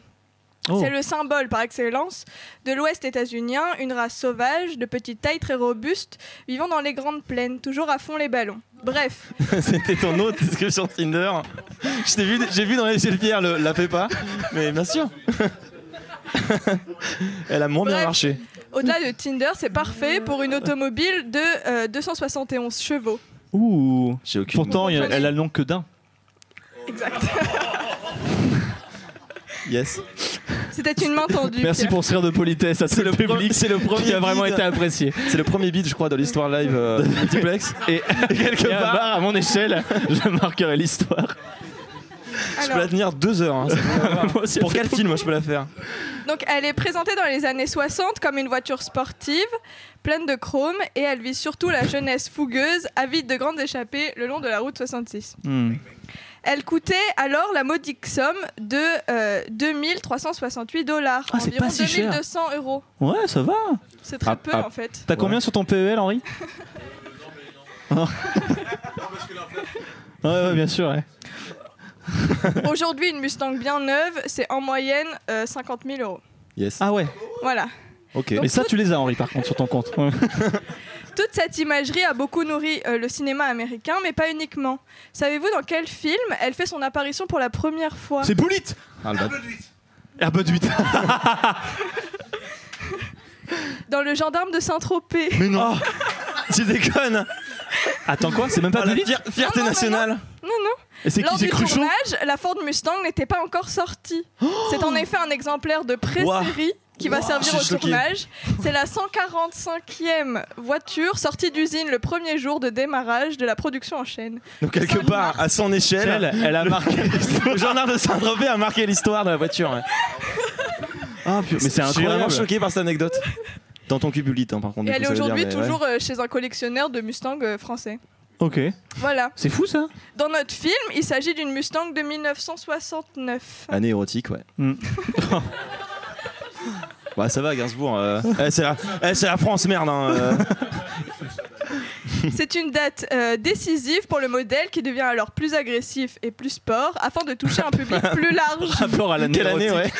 Oh. C'est le symbole par excellence de l'Ouest états-unien, une race sauvage, de petite taille très robuste, vivant dans les grandes plaines, toujours à fond les ballons. Bref, C'était ton autre description Tinder. Je t'ai vu, j'ai vu dans les de Pierre, le, la fais pas. Mais bien sûr. Elle a moins bien marché. au-delà de Tinder, c'est parfait pour une automobile de euh, 271 chevaux. Ouh. J'ai aucune. Pourtant, il y a- elle a le nom que d'un. Exact. Yes. C'était une main tendue. Merci Pierre. pour ce rire de politesse C'est le public. c'est le premier. qui a vraiment beat. été apprécié. C'est le premier beat, je crois, de l'histoire live euh, de Multiplex. Et quelque Et à part, part, à mon échelle, je marquerai l'histoire. Je peux la tenir deux heures. hein. Moi aussi, Pour quel film je peux la faire donc, elle est présentée dans les années 60 comme une voiture sportive, pleine de chrome, et elle vise surtout la jeunesse fougueuse, avide de grandes échappées le long de la route 66. Hmm. Elle coûtait alors la modique somme de euh, 2368 dollars, Ah, c'est environ pas si cher. 2200 euros. Ouais, ça va. C'est très Ah, peu ah. en fait. T'as combien sur ton PEL, Henri Oh. Ouais, ouais, bien sûr. ouais. Aujourd'hui, une Mustang bien neuve, c'est en moyenne euh, 50 000 euros. Yes. Ah ouais. Voilà. Ok. Donc, Mais ça, tout- tu les as, Henri, par contre, sur ton compte. Toute cette imagerie a beaucoup nourri euh, le cinéma américain, mais pas uniquement. Savez-vous dans quel film elle fait son apparition pour la première fois? C'est Bullet Ah, le bat- Airbud 8. Dans Le Gendarme de Saint-Tropez. Mais non. tu déconnes. Attends quoi? C'est même pas Ah, la Bullet fier- fierté Non, non, non, nationale. Non, non. Et c'est qui Lors C'est du Cruchot tournage, la Ford Mustang n'était pas encore sortie. C'est en effet un exemplaire de pré-série qui va Wow, servir je au suis choqué. tournage. C'est la 145e voiture sortie d'usine le premier jour de démarrage de la production en chaîne. Donc quelque part, à son échelle, Elle, elle a marqué. le gendarme de Saint-Tropez a marqué l'histoire de la voiture. ouais. Ah, mais c'est Je suis vraiment choqué par cette anecdote. Dans ton cubulite, hein, par contre. Et du elle coup, est ça veut dire, aujourd'hui mais ouais. toujours euh, chez un collectionneur de Mustang euh, français. Ok. Voilà. C'est fou ça Dans notre film, il s'agit d'une Mustang de 1969. Année érotique, ouais. Mm. bah ça va, Gainsbourg. euh. Eh, c'est la... eh, c'est la France, merde. hein, euh. C'est une date euh, décisive pour le modèle qui devient alors plus agressif et plus sport afin de toucher un public plus large. Rapport à l'année Quelle année, ouais.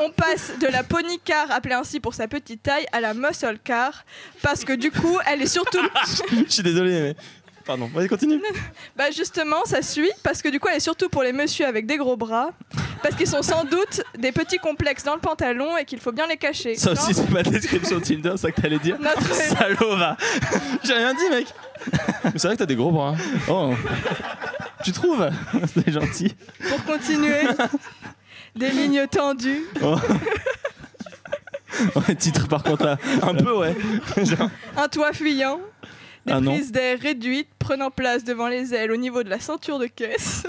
On passe de la pony car, appelée ainsi pour sa petite taille, à la muscle car, parce que du coup, elle est surtout, Je suis désolé, mais. Pardon, vas-y, continue. Bah justement, ça suit, parce que du coup, elle est surtout pour les messieurs avec des gros bras, parce qu'ils sont sans doute des petits complexes dans le pantalon et qu'il faut bien les cacher. Ça aussi, c'est ma description Tinder, c'est ça que t'allais dire Notre- Salaud, va J'ai rien dit, mec. Mais c'est vrai que t'as des gros bras. Oh Tu trouves C'est gentil. Pour continuer, des lignes tendues. Ouais, titre par contre là. Un peu, ouais. un toit fuyant, des Ah prises d'air réduites prenant place devant les ailes au niveau de la ceinture de caisse.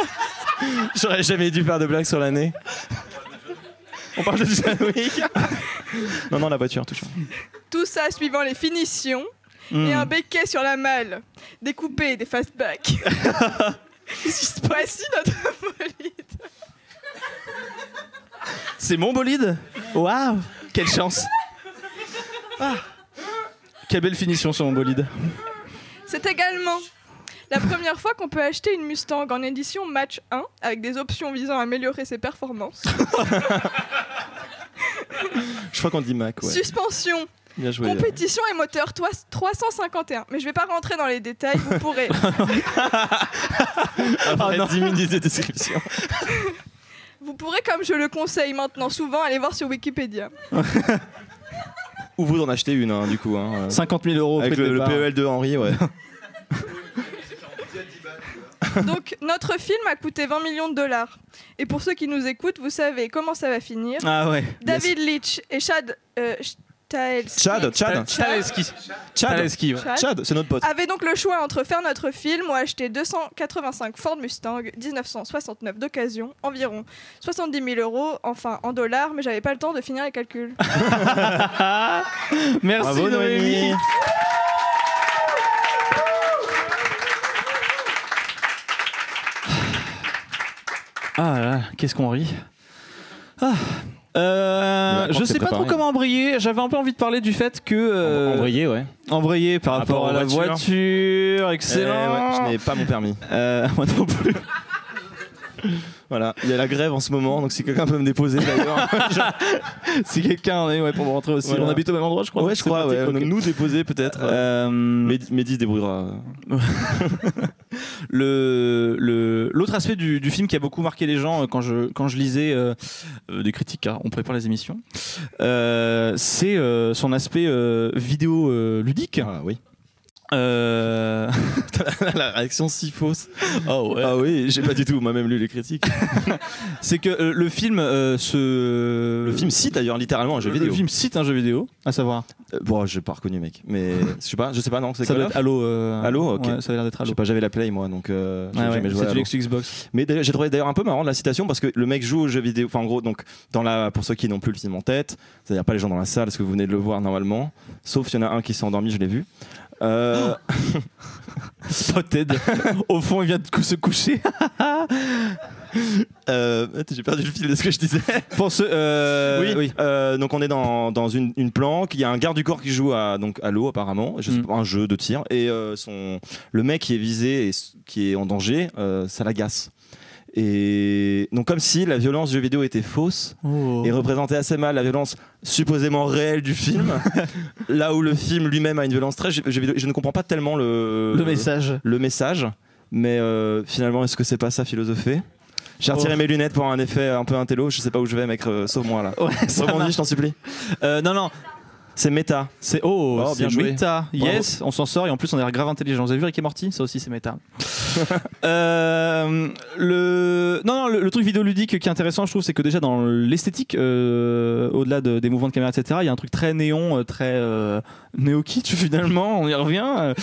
J'aurais jamais dû faire de blagues sur l'année. On parle de John Wick. non, non, la voiture, toujours. Tout ça suivant les finitions Hmm. et un béquet sur la malle, découpé des fastbacks. Voici notre bolide. C'est mon bolide Waouh Quelle chance Ah. Quelle belle finition sur mon bolide. C'est également la première fois qu'on peut acheter une Mustang en édition Match 1 avec des options visant à améliorer ses performances. Je crois qu'on dit Mac, ouais. Suspension, Bien joué. compétition et moteur toi- 351. Mais je vais pas rentrer dans les détails, vous pourrez. Après 10 minutes de description. Vous pourrez, comme je le conseille maintenant souvent, aller voir sur Wikipédia. Ou vous en achetez une, hein, du coup. Hein, euh, 50 000 euros au Avec le, le. PEL de Henri, ouais. Donc, notre film a coûté 20 millions de dollars. Et pour ceux qui nous écoutent, vous savez comment ça va finir. Ah ouais. David Leitch et Chad euh, Chad, Chad. Taleski. Chad. Taleski, ouais. Chad Chad, c'est notre pote. avaient donc le choix entre faire notre film ou acheter 285 Ford Mustang 1969 d'occasion, environ 70 000 euros, enfin en dollars, mais j'avais pas le temps de finir les calculs. Merci Bravo, Noémie. Noémie. Ah là, là, qu'est-ce qu'on rit ah. Euh, je sais pas trop comment embrayer. J'avais un peu envie de parler du fait que euh, Embrayé, ouais. embrayer par Par rapport rapport à la aux voitures. voiture, Eh excellent. ouais, je n'ai pas mon permis. Euh, moi non plus. Voilà, il y a la grève en ce moment, donc si quelqu'un peut me déposer d'ailleurs. si quelqu'un en est ouais, pour me rentrer aussi. Voilà. On habite au même endroit, je crois. ouais, je crois, ouais. Donc nous déposer peut-être. Euh, Mehdi Mehdi se débrouillera. le le- l'autre aspect du, du film qui a beaucoup marqué les gens euh, quand je quand je lisais euh, euh, des critiques car on prépare les émissions euh, c'est son aspect vidéo ludique Ah oui. Euh, la réaction si fausse. oh ouais. Ah oui, j'ai pas du tout moi-même lu les critiques. c'est que euh, le film euh, se Le film cite d'ailleurs littéralement un jeu vidéo. le film cite un jeu vidéo à savoir Euh, bon, j'ai pas reconnu mec, mais je sais pas, je sais pas non, ça doit être Halo Halo, ok. ouais, ça a l'air d'être Je Halo sais pas, j'avais la Play moi, donc Ah ouais, jamais joué à c'est du Xbox Mais j'ai trouvé d'ailleurs un peu marrant de la citation parce que le mec joue au jeu vidéo. Enfin, en gros, donc, dans la, pour ceux qui n'ont plus le film en tête, c'est-à-dire pas les gens dans la salle, parce que vous venez de le voir normalement, sauf s'il y en a un qui s'est endormi, je l'ai vu. Euh, Spotted. Au fond il vient de se coucher. Euh, j'ai perdu le fil de ce que je disais. pour ce euh, oui, euh, donc on est dans, dans une, une planque, il y a un garde du corps qui joue à, donc, à l'eau apparemment, je sais Mm. pas, un jeu de tir, et son, le mec qui est visé et qui est en danger, ça l'agace. Et donc comme si la violence du jeu vidéo était fausse Oh. et représentait assez mal la violence supposément réelle du film, là où le film lui-même a une violence très jeu vidéo. Je ne comprends pas tellement le, le message le message, mais euh, finalement est-ce que c'est pas ça philosopher j'ai retiré Oh. mes lunettes pour un effet un peu intello, je sais pas où je vais mec, euh, sauve-moi là. ouais, Rebondis, je t'en supplie. Euh, non non C'est méta. C'est oh, Oh, bien joué. méta. Bravo. Yes, on s'en sort et en plus on a l'air grave intelligent. Vous avez vu Rick et Morty? Ça aussi c'est méta. Euh, le non non le, le truc vidéoludique qui est intéressant je trouve c'est que déjà dans l'esthétique euh, au-delà de- des mouvements de caméra etc il y a un truc très néon euh, très euh, néo kitsch finalement on y revient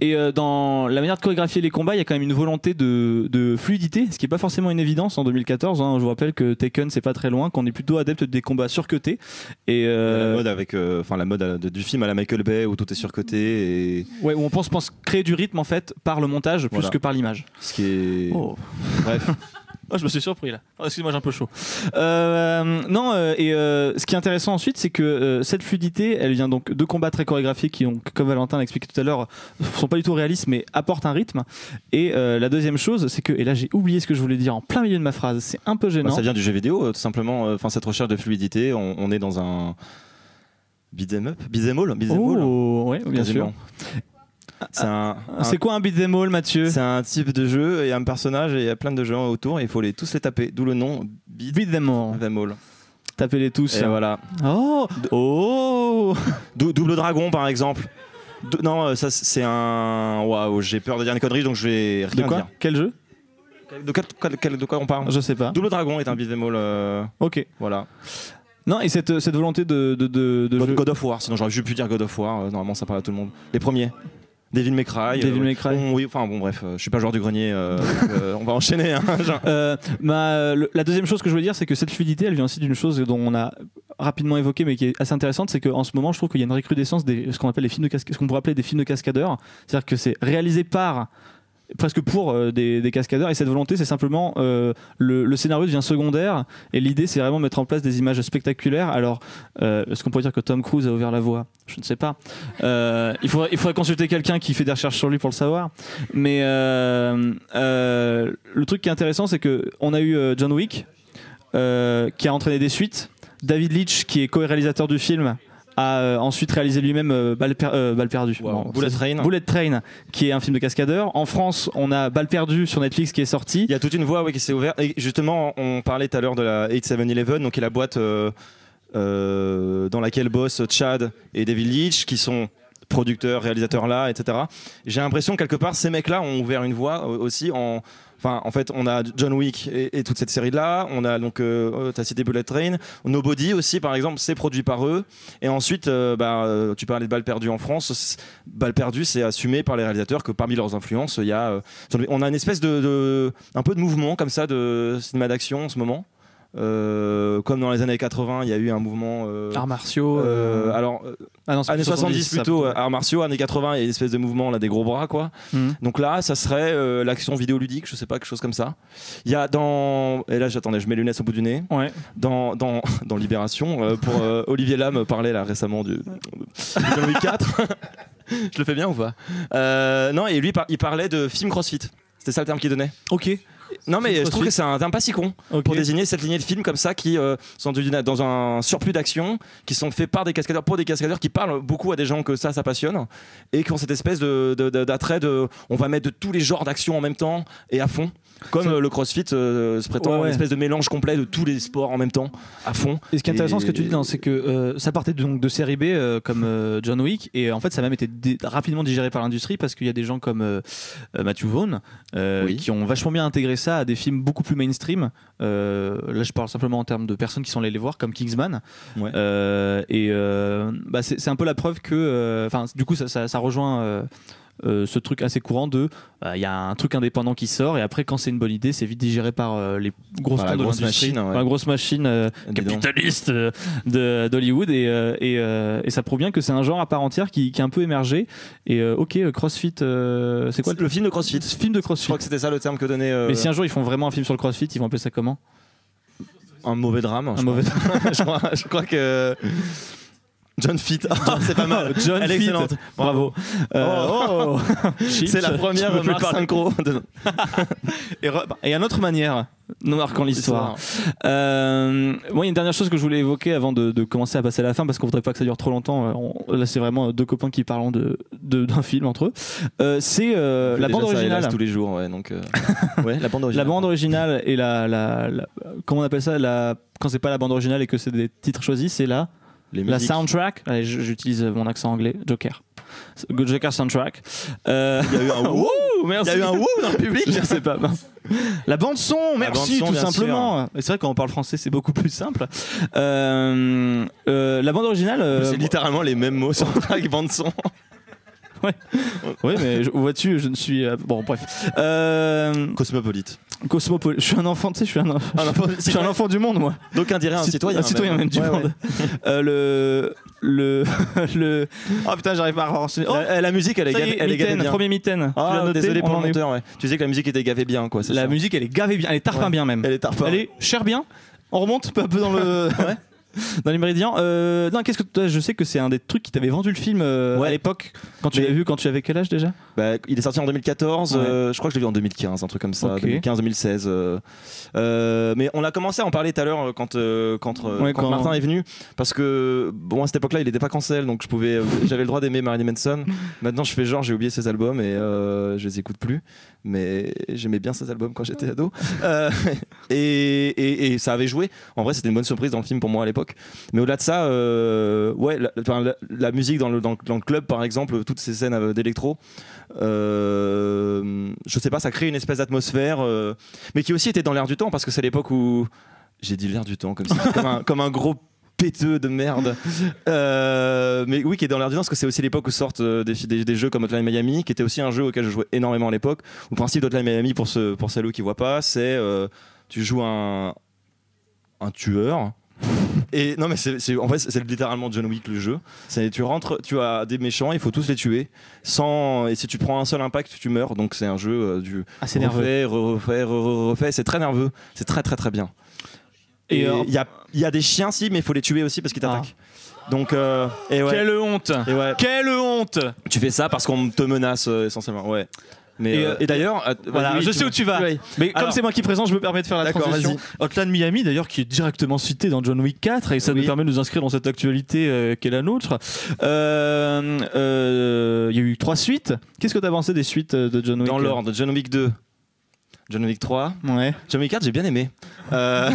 et dans la manière de chorégraphier les combats il y a quand même une volonté de, de fluidité ce qui est pas forcément une évidence en 2014 hein. je vous rappelle que Taken c'est pas très loin qu'on est plutôt adepte des combats surcutés et La mode avec, euh, enfin la mode de- du film à la Michael Bay où tout est surcoté et Ouais, où on pense, pense créer du rythme en fait par le montage plus Voilà. que par l'image. ce qui est. Oh. Bref. Oh, je me suis surpris là. Oh, Excuse-moi, j'ai un peu chaud. Euh, non, euh, et euh, ce qui est intéressant ensuite, c'est que cette fluidité, elle vient donc de combats très chorégraphiés qui, ont, comme Valentin l'a expliqué tout à l'heure, sont pas du tout réalistes mais apportent un rythme. Et la deuxième chose, c'est que, et là j'ai oublié ce que je voulais dire en plein milieu de ma phrase, c'est un peu Bah, gênant. ça vient du jeu vidéo, tout simplement. Enfin, cette recherche de fluidité, on, on est dans un beat'em up, beat'em all, beat'em all, Oh, ouais, bien sûr. C'est un- C'est quoi un beat them all, Mathieu? C'est un type de jeu et un personnage et il y a plein de gens autour et il faut les tous les taper. D'où le nom Beat Beat them all. them all. Tapez-les tous. Et voilà. Oh Oh Dou- Double Dragon par exemple. Dou- non, euh, ça c'est un. Waouh, j'ai peur de dire une connerie donc je vais De rien quoi dire? Quel jeu? De, quel- quel- quel- de quoi on parle? Je sais pas. Double Dragon est un beat'em all. euh, Ok. voilà. Non, et cette, cette volonté de, de, de, de God, of War, sinon j'aurais juste pu dire God of War. euh, normalement, ça parle à tout le monde. Les premiers. Devil May Cry. Devil euh, May Cry. on- oui, enfin bon, bref, euh, je suis pas joueur du grenier. euh, on va enchaîner. hein, le- la deuxième chose que je voulais dire, c'est que cette fluidité, elle vient aussi d'une chose dont on a rapidement évoqué, mais qui est assez intéressante, c'est qu'en ce moment, je trouve qu'il y a une recrudescence des ce qu'on appelle les films de casca- ce qu'on pourrait appeler des films de cascadeurs. C'est-à-dire que c'est réalisé par presque pour euh, des, cascadeurs. Et cette volonté c'est simplement euh, le, scénario devient secondaire. Et l'idée c'est vraiment mettre en place des images spectaculaires. Alors euh, est-ce qu'on pourrait dire que Tom Cruise a ouvert la voie? Je ne sais pas. Il, faudrait, il faudrait consulter quelqu'un qui fait des recherches sur lui pour le savoir. Mais le truc qui est intéressant c'est que on a eu John Wick qui a entraîné des suites. David Leitch qui est co-réalisateur du film a euh, ensuite réalisé lui-même euh, Balle, per- euh, Balle perdue Wow. Bullet Train. Bullet Train qui est un film de cascadeur en France on a Balle perdue sur Netflix qui est sorti Il y a toute une voie oui, qui s'est ouverte. Et justement, on parlait tout à l'heure de la 8711, donc qui est la boîte euh, dans laquelle bossent Chad et David Leitch, qui sont producteurs, réalisateurs là, etc. J'ai l'impression que quelque part, ces mecs-là ont ouvert une voie aussi en. Enfin, en fait, on a John Wick et, toute cette série-là. On a donc, euh, tu as cité Bullet Train. Nobody aussi, par exemple, c'est produit par eux. Et ensuite, euh, bah, euh, tu parlais de Balles perdues en France. Balles perdues, c'est assumé par les réalisateurs que parmi leurs influences, il y a. euh, on a une espèce de- un peu de mouvement comme ça de cinéma d'action en ce moment. Euh, comme dans les années 80, il y a eu un mouvement. euh, arts martiaux euh, alors, ah non, années 70 ça, plutôt, arts martiaux, années 80, il y a une espèce de mouvement là, des gros bras quoi. Mhm. Donc là, ça serait l'action vidéoludique, je sais pas, quelque chose comme ça. Il y a dans. Et là, j'attendais, je mets les lunettes au bout du nez. Ouais. Dans, dans, dans Libération, pour Olivier Lam parlait là récemment du, John Wick 4. je le fais bien ou pas? Non, et lui, il parlait de film CrossFit. C'était ça le terme qu'il donnait. ok Non, mais je trouve que c'est un terme pas si con pour désigner cette lignée de films comme ça qui euh, sont du- dans un surplus d'action, qui sont faits par des cascadeurs, pour des cascadeurs qui parlent beaucoup à des gens que ça, ça passionne, et qui ont cette espèce de- de- de- d'attrait de, on va mettre de tous les genres d'action en même temps et à fond. Comme euh, le CrossFit euh, se prétend Ouais, ouais. une espèce de mélange complet de tous les sports en même temps, à fond. Et ce qui est intéressant, Et- ce que tu dis, non, c'est que euh, ça partait donc de série B euh, comme John Wick, et en fait, ça a même été rapidement digéré par l'industrie parce qu'il y a des gens comme Matthew Vaughn Oui. qui ont vachement bien intégré ça à des films beaucoup plus mainstream. Là, je parle simplement en termes de personnes qui sont allées les voir, comme Kingsman. Ouais. Et bah, c'est un peu la preuve que, enfin, du coup, ça, ça- ça rejoint. Euh, ce truc assez courant de euh, il y a un truc indépendant qui sort et après quand c'est une bonne idée c'est vite digéré par euh, les grosses Par la de grosse machine, ouais. par la grosse machine euh, capitaliste de- d'Hollywood et, et, et ça prouve bien que c'est un genre à part entière qui, qui est un peu émergé et ok CrossFit c'est quoi le film de CrossFit film de Je CrossFit crois que c'était ça le terme que donnait mais si un jour ils font vraiment un film sur le CrossFit ils vont appeler ça comment? Un mauvais drame. un je mauvais crois. je, crois, je crois que. John Fit, Ah, c'est pas mal. John Elle est Fit. excellente. bravo Euh, Oh. C'est la première peux plus marque parler. synchro. de- et, re- et une autre manière non marquant l'histoire Euh, moi, il y a une dernière chose que je voulais évoquer avant de, de commencer à passer à la fin, parce qu'on voudrait pas que ça dure trop longtemps. Euh, on- là, c'est vraiment deux copains qui parlent de, de- d'un film entre eux. Euh, c'est euh, la bande originale. tous les jours, ouais. Donc, euh, ouais, la bande La originale. bande originale et la, la, la- comment on appelle ça la, quand c'est pas la bande originale et que c'est des titres choisis, c'est la Les la musiques. soundtrack. Allez, j'utilise mon accent anglais. Joker. Joker soundtrack. Euh, Il y a eu un wouh Ouh, Il merci. y a eu un dans le public. Je sais pas. La bande son, merci tout simplement. C'est vrai quand on parle français, c'est beaucoup plus simple. Euh, euh, la bande originale. euh, C'est littéralement les mêmes mots chaque bande son. Oui, mais vois-tu, je ne suis. euh, bon, bref. Euh, Cosmopolite. Cosmopol. Je suis un enfant, tu sais, je suis un, Un enfant- je suis un enfant du monde, moi. Donc un dirait un Cit- citoyen. Un citoyen même, du Ouais, monde. Euh, le. Le. le. Oh putain, j'arrive pas à renseigner. Oh, La, la musique, elle est gavée, est, elle est gavée mitaine, bien. premier mitaine. Tu l'as Ah, noté, désolé pour le est- monteur, ouais. Tu sais que la musique était gavée bien, quoi. La ça. musique, elle est gavée bien, elle est tarpin Ouais. bien même. Elle est tarpin. Elle est cher bien. On remonte peu à peu dans le. dans les méridiens. Euh, non, qu'est-ce que toi, je sais que c'est un des trucs qui t'avait vendu le film euh, Ouais. à l'époque quand tu l'as vu quand tu avais quel âge déjà? Bah, il est sorti en 2014, Ouais. euh, je crois que je l'ai vu en 2015, un truc comme ça, Ok. 2015-2016. euh, euh, mais on a commencé à en parler tout à l'heure quand, euh, quand, euh, Ouais, quand quand- Martin est venu, parce que bon, à cette époque-là, il n'était pas cancel, donc je pouvais, j'avais le droit d'aimer Marilyn Manson. Maintenant, je fais genre, j'ai oublié ses albums et euh, je les écoute plus, mais j'aimais bien ses albums quand j'étais ado. Euh, et, et- et ça avait joué. En vrai, c'était une bonne surprise dans le film pour moi à l'époque. Mais au-delà de ça, euh, ouais, la, enfin, la- la musique dans le, dans, le- dans le club, par exemple, toutes ces scènes euh, d'électro, euh, je sais pas, ça crée une espèce d'atmosphère, euh, mais qui aussi était dans l'air du temps, parce que c'est l'époque où. J'ai dit l'air du temps, comme, si- comme, un, comme un gros péteux de merde. Euh, mais oui, qui est dans l'air du temps, parce que c'est aussi l'époque où sortent des, des- des jeux comme Hotline Miami, qui était aussi un jeu auquel je jouais énormément à l'époque. Le principe d'Hotline Miami, pour, ce, pour celles qui voient pas, c'est euh, tu joues un, un tueur. Et non, mais c'est, en fait, c'est littéralement John Wick le jeu. C'est, tu rentres, tu as des méchants, il faut tous les tuer. Sans, et si tu prends un seul impact, tu meurs. Donc c'est un jeu euh, du nerveux. refait, re- refait, re- re- refait. C'est très nerveux. C'est très très très bien. Et euh, il y, a, y a des chiens, si, mais il faut les tuer aussi parce qu'ils t'attaquent. Donc, euh, et ouais. Quelle honte Et ouais. Quelle honte Tu fais ça parce qu'on te menace essentiellement. Ouais. Mais, Et, euh, euh, et d'ailleurs, euh, Voilà, je sais où tu vas. Oui. Mais comme c'est moi qui présente, je me permets de faire la D'accord, transition. Hotline Miami, d'ailleurs, qui est directement cité dans John Wick 4, et ça Oui. nous permet de nous inscrire dans cette actualité euh, qui est la nôtre. Euh, euh, Il y a eu trois suites. Qu'est-ce que tu as pensé des suites euh, de John Wick Dans l'ordre, John Wick 2, John Wick 3, Ouais. John Wick 4, j'ai bien aimé. Euh,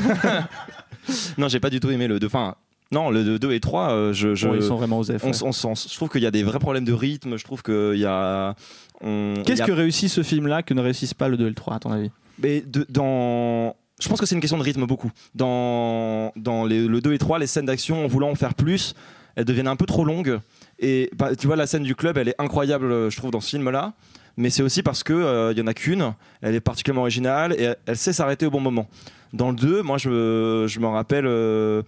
non, j'ai pas du tout aimé le 2. Enfin, non, le 2 et 3, euh, je, je- Ouais, ils sont vraiment aux F. on, ouais. on je trouve qu'il y a des vrais problèmes de rythme. Je trouve qu'il y a. Qu'est-ce a- que réussit ce film-là que ne réussissent pas le 2 et le 3, à ton avis? Mais de- dans. Je pense que c'est une question de rythme beaucoup. Dans, dans les- le 2 et 3, les scènes d'action, en voulant en faire plus, elles deviennent un peu trop longues. Et bah, tu vois, la scène du club, elle est incroyable, euh, je trouve, dans ce film-là. Mais c'est aussi parce qu'il il y en a qu'une, elle est particulièrement originale et elle, elle sait s'arrêter au bon moment. Dans le 2, moi, je je me rappelle. euh,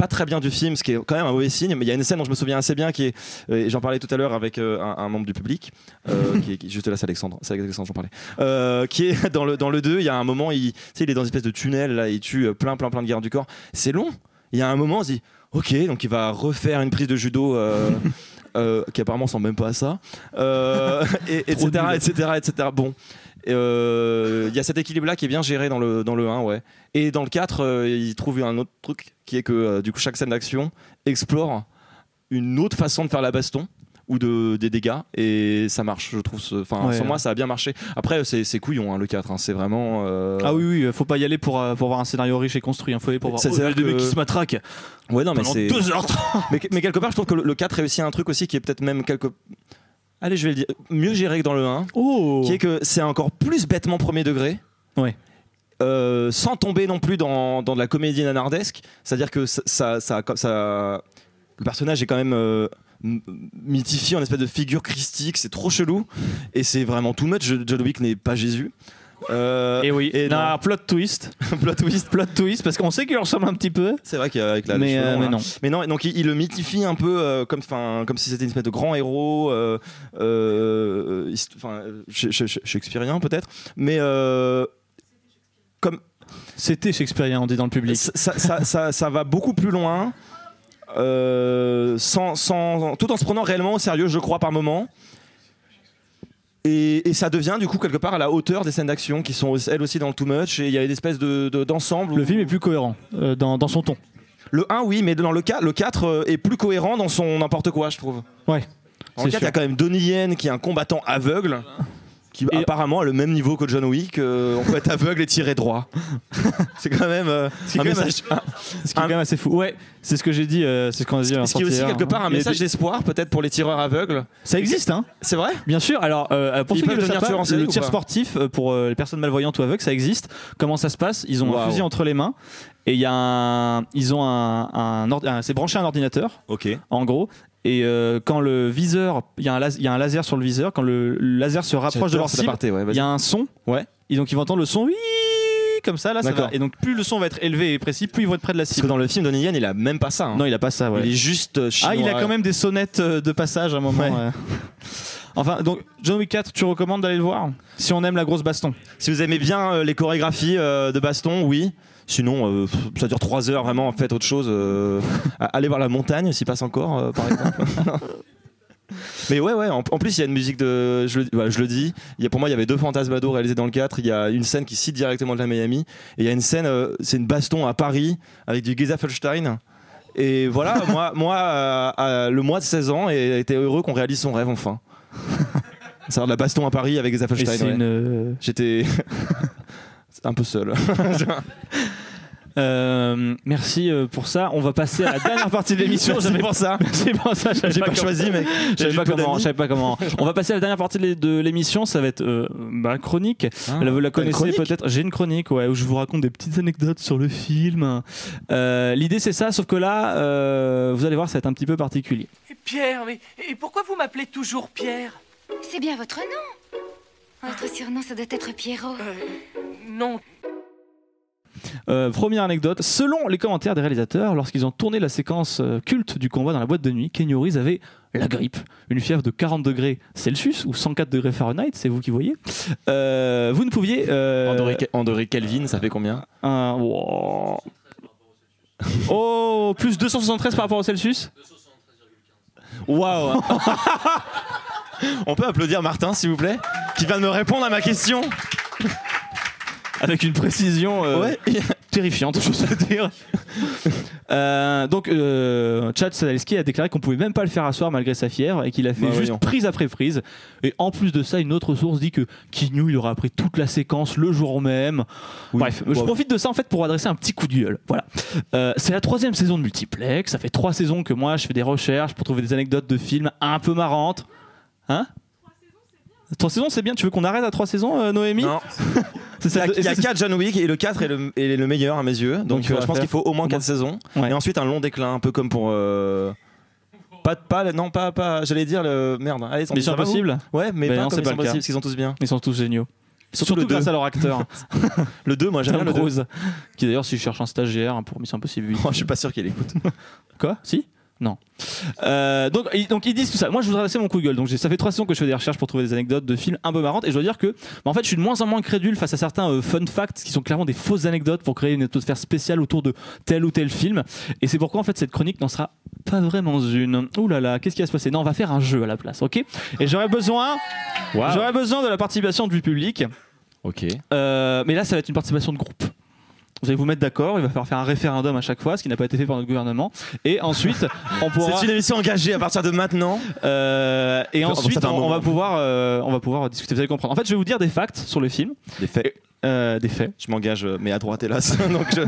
pas très bien du film, ce qui est quand même un mauvais signe, mais il y a une scène dont je me souviens assez bien qui est, euh, j'en parlais tout à l'heure avec euh, un, un membre du public, euh, qui, est, qui juste là, c'est Alexandre, c'est Alexandre, j'en parlais, euh, qui est dans le, dans le 2, il y a un moment, il, il est dans une espèce de tunnel, là, il tue plein, plein, plein de gardes du corps, c'est long, il y a un moment, on se dit, ok, donc il va refaire une prise de judo. euh, qui apparemment ressemble même pas à ça, euh, et, etc., nul. etc., etc. Bon, Euh, il y a cet équilibre-là qui est bien géré dans le, dans le 1, ouais. Et dans le 4, euh, il trouve un autre truc qui est que euh, du coup chaque scène d'action explore une autre façon de faire la baston ou de, des dégâts et ça marche je trouve enfin Ouais. sur moi ça a bien marché après c'est couillon hein, le 4 hein, c'est vraiment euh, Ah oui, oui, faut pas y aller pour, euh, pour avoir un scénario riche et construit. Il faut y aller pour voir C'est- oh, mecs que- qui se matraquent ouais non mais pendant c'est 2h30. mais, mais quelque part je trouve que le, le 4 réussit un truc aussi qui est peut-être même quelque allez je vais le dire. Mieux géré que dans le 1 Oh. qui est que c'est encore plus bêtement premier degré. Ouais. Euh, sans tomber non plus dans, dans de la comédie nanardesque. C'est-à-dire que ça, ça, ça- ça- le personnage est quand même euh, mythifié en espèce de figure christique. C'est trop chelou. Et c'est vraiment too much. John Wick n'est pas Jésus Euh, Et oui, et non, non. plot twist. plot twist Plot twist, parce qu'on sait qu'il ressemble un petit peu. c'est vrai qu'avec la mais, euh, mais non. Mais non, donc il, il le mythifie un peu euh, comme, si c'était une espèce de grand héros, euh, euh, hist- 'fin, euh, sh- sh- sh- shakespearien peut-être, mais euh, comme C'était shakespearien, on dit dans le public. ça, ça- ça- ça- ça va beaucoup plus loin, euh, sans, sans- tout en se prenant réellement au sérieux, je crois, par moment. Et, et ça devient du coup quelque part à la hauteur des scènes d'action qui sont elles aussi dans le too much et il y a une espèce de, de- d'ensemble. Le film est plus cohérent euh, dans, dans son ton. Le 1, oui, mais dans le, 4, le 4 euh, est plus cohérent dans son n'importe quoi, je trouve. Ouais. C'est 4, il y a quand même Donnie Yen qui est un combattant aveugle, qui Et- apparemment a le même niveau que John Wick. euh, on peut être aveugle et tirer droit. c'est quand même euh, un quand même message. Ce qui est quand même assez fou. Ouais, c'est ce que j'ai dit. euh, c'est ce qu'on a dit. Ce qui est aussi hier. quelque part un message des- d'espoir, peut-être pour les tireurs aveugles. Ça existe, hein C'est vrai? Bien sûr. Alors, euh, pour Ils ceux qui ne le savent pas, tir sportif pour les personnes malvoyantes ou aveugles, ça existe. Comment ça se passe? Ils ont un fusil entre les mains et il y a un, ils ont un, un- c'est branché à un ordinateur, Ok. en gros. Et euh, quand le viseur, il y, a un las- il y a un laser sur le viseur. Quand le, laser se rapproche de leur cible, il y a un son. Ouais. Et donc ils vont entendre le son. oui, Comme ça, là, ça D'accord. va. Et donc, plus le son va être élevé et précis, plus ils vont être près de la Parce que cible. dans le film, Donnie Yen, il a même pas ça. hein. Non, il a pas ça. Ouais. Il est juste euh, chinois. Ah, il a quand même des sonnettes euh, de passage à un moment. Ouais. Enfin, donc John Wick 4, tu recommandes d'aller le voir? Si on aime la grosse baston. Si vous aimez bien euh, les chorégraphies euh, de baston, oui. Sinon, euh, ça dure 3 heures vraiment. Faites autre chose. euh, allez voir la montagne s'il passe encore, euh, par exemple. Mais ouais, ouais, en, en plus, il y a une musique de. Je le, je le dis, il y a, pour moi, il y avait deux Fantasmados réalisés dans le 4. Il y a une scène qui cite directement de la Miami. Et il y a une scène, euh, c'est une baston à Paris avec du Gesaffelstein. Et voilà, moi, moi euh, euh, le mois de 16 ans, et était heureux qu'on réalise son rêve enfin. C'est-à-dire de la baston à Paris avec c'est ouais. une, J'étais un peu seul. Euh, merci euh, pour ça. On va passer à la dernière partie de l'émission. Merci pour ça. Merci pour ça. J'ai pas choisi, mec. Je pas comment. Je savais pas comment. On va passer à la dernière partie de l'é- de l'émission. Ça va être euh, ma chronique. Ah, vous la connaissez peut-être. J'ai une chronique ouais, où je vous raconte des petites anecdotes sur le film. Euh, L'idée c'est ça, sauf que là, euh, vous allez voir, ça va être un petit peu particulier. Pierre, mais et pourquoi vous m'appelez toujours Pierre? C'est bien votre nom. Votre surnom, ça doit être Pierrot. Non. Euh, première anecdote, selon les commentaires des réalisateurs, lorsqu'ils ont tourné la séquence euh, culte du combat dans la boîte de nuit, Keanu Reeves avait la grippe, une fièvre de 40 degrés Celsius ou 104 degrés Fahrenheit, c'est vous qui voyez. Euh, vous ne pouviez. euh, En degré Kelvin, ça fait combien? Un- wow. Oh, plus 273 par rapport au Celsius? Waouh On peut applaudir Martin, s'il vous plaît, qui vient de me répondre à ma question. Avec une précision euh, Ouais. terrifiante, je veux dire. Euh, donc, euh, Chad Stahelski a déclaré qu'on pouvait même pas le faire asseoir malgré sa fièvre et qu'il a fait Bah, juste voyons. prise après prise. Et en plus de ça, une autre source dit que Kinyu il aura appris toute la séquence le jour même. Bref, je profite de ça en fait pour adresser un petit coup de gueule. Voilà. Euh, c'est la troisième saison de Multiplex. Ça fait trois saisons que moi je fais des recherches pour trouver des anecdotes de films un peu marrantes. Hein? Trois saisons, c'est bien. Tu veux qu'on arrête à trois saisons, euh, Noémie Non. Il y a, il y a c'est- 4 John Wick et le 4 est le, est le meilleur à mes yeux. Donc, euh, je pense qu'il faut au moins 4 saisons. Ouais. Et ensuite un long déclin, un peu comme pour. euh, Pas, pas, non, pas, pas. J'allais dire le. Merde. Allez, Mission va, vous Impossible Ouais, mais pas comme c'est pas Mission le cas. Impossible, parce qu'ils sont tous bien. Ils sont tous géniaux. Surtout Surtout, le grâce à leur acteur. Le 2, moi j'aime bien le 2. Cruise. Qui d'ailleurs, si je cherche un stagiaire pour Mission Impossible 8. Oh, je suis pas sûr qu'il écoute. Quoi? Si? Non. Euh, donc, ils, donc ils disent tout ça. Moi, je voudrais adresser mon coup de gueule. Donc, ça fait trois saisons que je fais des recherches pour trouver des anecdotes de films un peu marrantes. Et je dois dire que, bah, en fait, je suis de moins en moins crédule face à certains euh, fun facts qui sont clairement des fausses anecdotes pour créer une atmosphère spéciale autour de tel ou tel film. Et c'est pourquoi, en fait, cette chronique n'en sera pas vraiment une. Ouh là là, qu'est-ce qui va se passer? Non, on va faire un jeu à la place, ok? Et j'aurais besoin, j'aurais besoin de la participation du public. Ok. Euh, mais là, ça va être une participation de groupe. Vous allez vous mettre d'accord, il va falloir faire un référendum à chaque fois, ce qui n'a pas été fait par notre gouvernement. Et ensuite, on pourra. C'est une émission engagée à partir de maintenant. Euh, et fait ensuite, on, va pouvoir, euh, on va pouvoir discuter. Vous allez comprendre. En fait, je vais vous dire des facts sur le film, Des faits. euh, des faits. Je m'engage, euh, mais à droite, hélas. Donc je...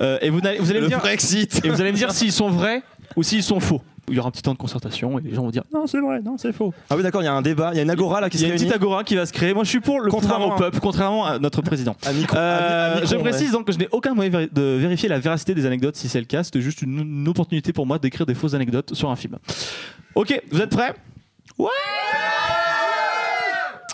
Euh, et vous, allez me Le dire, Brexit. et vous allez me dire s'ils sont vrais ou s'ils sont faux. Il y aura un petit temps de concertation et les gens vont dire non, c'est vrai, non, c'est faux. Ah oui, d'accord, il y a un débat, il y a une agora là qui Il y a se une petite agora qui va se créer. Moi, je suis pour le Contrairement au peuple, contrairement à notre président. À micro- Euh, à micro, je ouais. précise donc que je n'ai aucun moyen de vérifier la véracité des anecdotes si c'est le cas. C'était juste une, une opportunité pour moi d'écrire des fausses anecdotes sur un film. Ok, vous êtes prêts? Ouais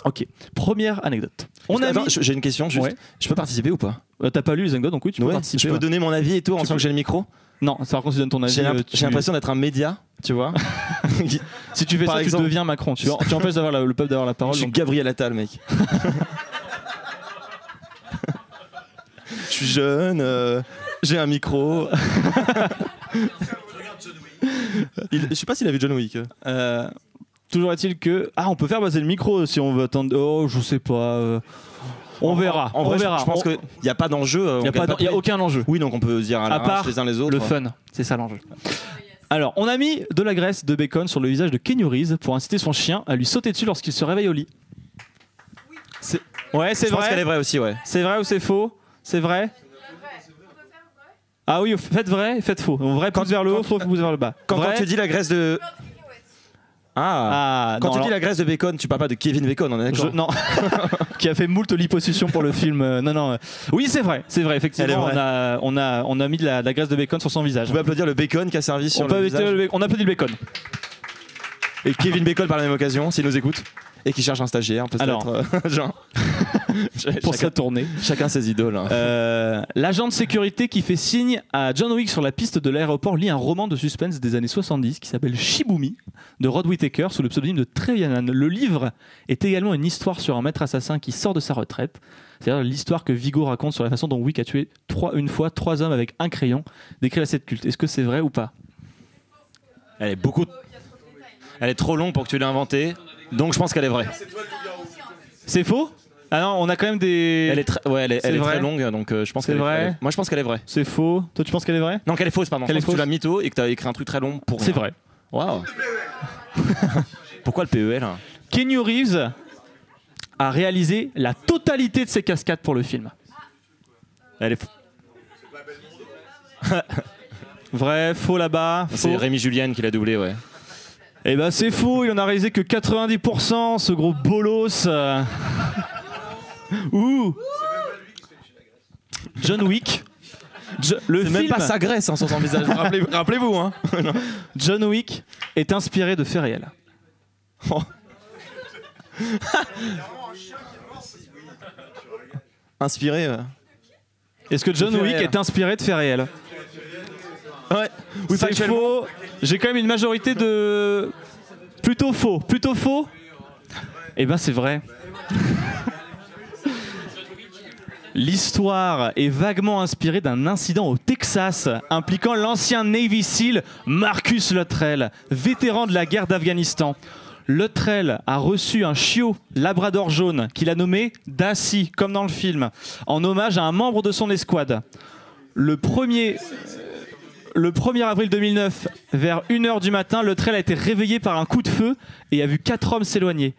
Ok, première anecdote. On a mis... j'ai une question. juste. Ouais. Je peux participer ou pas Euh, T'as pas lu les anecdotes, donc oui, tu peux Ouais, participer. Je peux ouais. donner mon avis et tout en sachant que j'ai le micro. Non, ça quand tu donnes ton avis. J'ai l'imp- euh, tu- j'ai l'impression d'être un média, tu vois. Si tu fais Par ça, exemple. tu deviens Macron. Tu, tu empêches d'avoir la- le peuple d'avoir la parole. Je suis donc- Gabriel Attal, mec. Je suis jeune, euh, j'ai un micro. Il- je sais pas s'il a vu John Wick. Euh, toujours est-il que ah, on peut faire passer le micro si on veut attendre. Oh, je sais pas. euh, On verra. En on vrai, je- verra. je pense On- qu'il n'y a pas d'enjeu. euh, Il n'y on a, pas gagne d'en- il y a de prix. aucun enjeu. Oui, donc on peut se dire à, À l'arrache part les uns les autres. le fun. C'est ça l'enjeu. Alors, on a mis de la graisse de bacon sur le visage de Kenny Reeves pour inciter son chien à lui sauter dessus lorsqu'il se réveille au lit. C'est- Ouais, c'est Je pense vrai. qu'elle est vraie aussi, ouais. C'est vrai ou c'est faux? C'est vrai? Ah oui, faites vrai, faites faux. Vrai pouce vers le haut, faux pouce vers le bas. Quand, Vrai quand tu dis la graisse de. Ah, Ah, Quand non, tu dis la graisse de bacon, tu parles pas de Kevin Bacon, on est Je- d'accord non, qui a fait moult liposuction pour le film. euh, non, non. euh. Oui, c'est vrai, c'est vrai. Effectivement, vraie. on a, on a, on a mis de la, de la graisse de bacon sur son visage. Tu peux applaudir le bacon qui a servi sur On, peut le visage. le on applaudit le bacon. Et Kevin Bacon par la même occasion, s'il nous écoute. Et qui cherche un stagiaire, peut-être. Alors. euh, genre. Pour chacun, sa tournée. chacun ses idoles. hein. Euh, L'agent de sécurité qui fait signe à John Wick sur la piste de l'aéroport lit un roman de suspense des années 70 qui s'appelle Shibumi de Rod Whittaker sous le pseudonyme de Trevianan. Le livre est également une histoire sur un maître assassin qui sort de sa retraite. C'est-à-dire l'histoire que Vigo raconte sur la façon dont Wick a tué trois, une fois trois hommes avec un crayon, décrit la scène culte. Est-ce que c'est vrai ou pas? Elle est beaucoup. Elle est trop longue pour que tu l'aies inventée, donc je pense qu'elle est vraie. C'est faux? Ah non, on a quand même des. Elle est, très- ouais, elle est, elle est vrai? très longue, donc euh, je pense C'est qu'elle est vrai? elle est- Moi, je pense qu'elle est vraie. C'est faux. Toi, tu penses qu'elle est vraie? Non, qu'elle est fausse, pardon. Qu'elle je est que tu fausse l'as mytho et que tu as écrit un truc très long pour. C'est vrai. Waouh. Pourquoi le PEL hein Kenny Reeves a réalisé la totalité de ses cascades pour le film. Elle est. Vrai, faux là-bas. C'est faux. Rémi Julienne qui l'a doublé, ouais. Eh ben c'est faux, il en a réalisé que 90%, ce gros bolos. euh. Ouh John Wick. Jo- le film même pas sa graisse hein, sur son visage. Rappelez- Rappelez-vous, hein. John Wick est inspiré de faits réels. Oh. Inspiré. euh. Est-ce que John Wick réels. est inspiré de faits réels Ouais. Oui, C'est faux. J'ai quand même une majorité de. Plutôt faux. Plutôt faux Eh ben c'est vrai. L'histoire est vaguement inspirée d'un incident au Texas impliquant l'ancien Navy SEAL Marcus Luttrell, vétéran de la guerre d'Afghanistan. Luttrell a reçu un chiot labrador jaune qu'il a nommé Dassy, comme dans le film, en hommage à un membre de son escouade. Le premier le 1er avril 2009, vers 1h du matin, le trail a été réveillé par un coup de feu et a vu quatre hommes s'éloigner.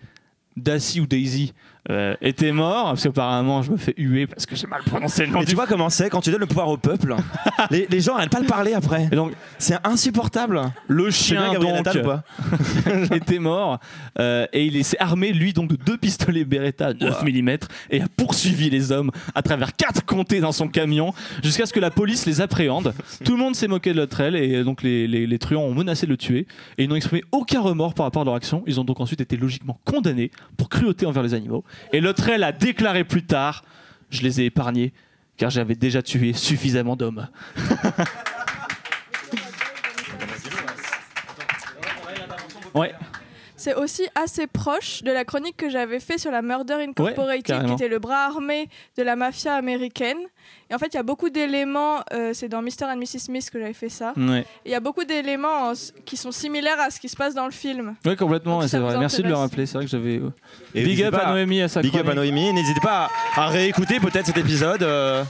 Daisy ou Daisy? Euh, était mort, parce qu'apparemment je me fais huer parce que j'ai mal prononcé le nom Et du tu vois comment c'est quand tu donnes le pouvoir au peuple les, les gens n'arrêtent pas de parler après. Et donc, C'est insupportable. le bien chien donc était mort euh, et il s'est armé lui donc de deux pistolets Beretta 9 mm et a poursuivi les hommes à travers quatre comtés dans son camion jusqu'à ce que la police les appréhende. Tout le monde s'est moqué de Luttrell et donc les, les, les truands ont menacé de le tuer et ils n'ont exprimé aucun remords par rapport à leur action. Ils ont donc ensuite été logiquement condamnés pour cruauté envers les animaux et Luttrell a déclaré plus tard je les ai épargnés car j'avais déjà tué suffisamment d'hommes. Ouais. C'est aussi assez proche de la chronique que j'avais fait sur la Murder Incorporated, qui était le bras armé de la mafia américaine. Et en fait, il y a beaucoup d'éléments, euh, c'est dans Mr. and Mrs. Smith que j'avais fait ça. Ouais. Il y a beaucoup d'éléments qui sont similaires à ce qui se passe dans le film. Oui, complètement, c'est vrai. Merci de le rappeler. C'est vrai que j'avais. euh, Big up à Noémie à sa Big up à. Noémie. N'hésitez pas à, à réécouter peut-être cet épisode. euh.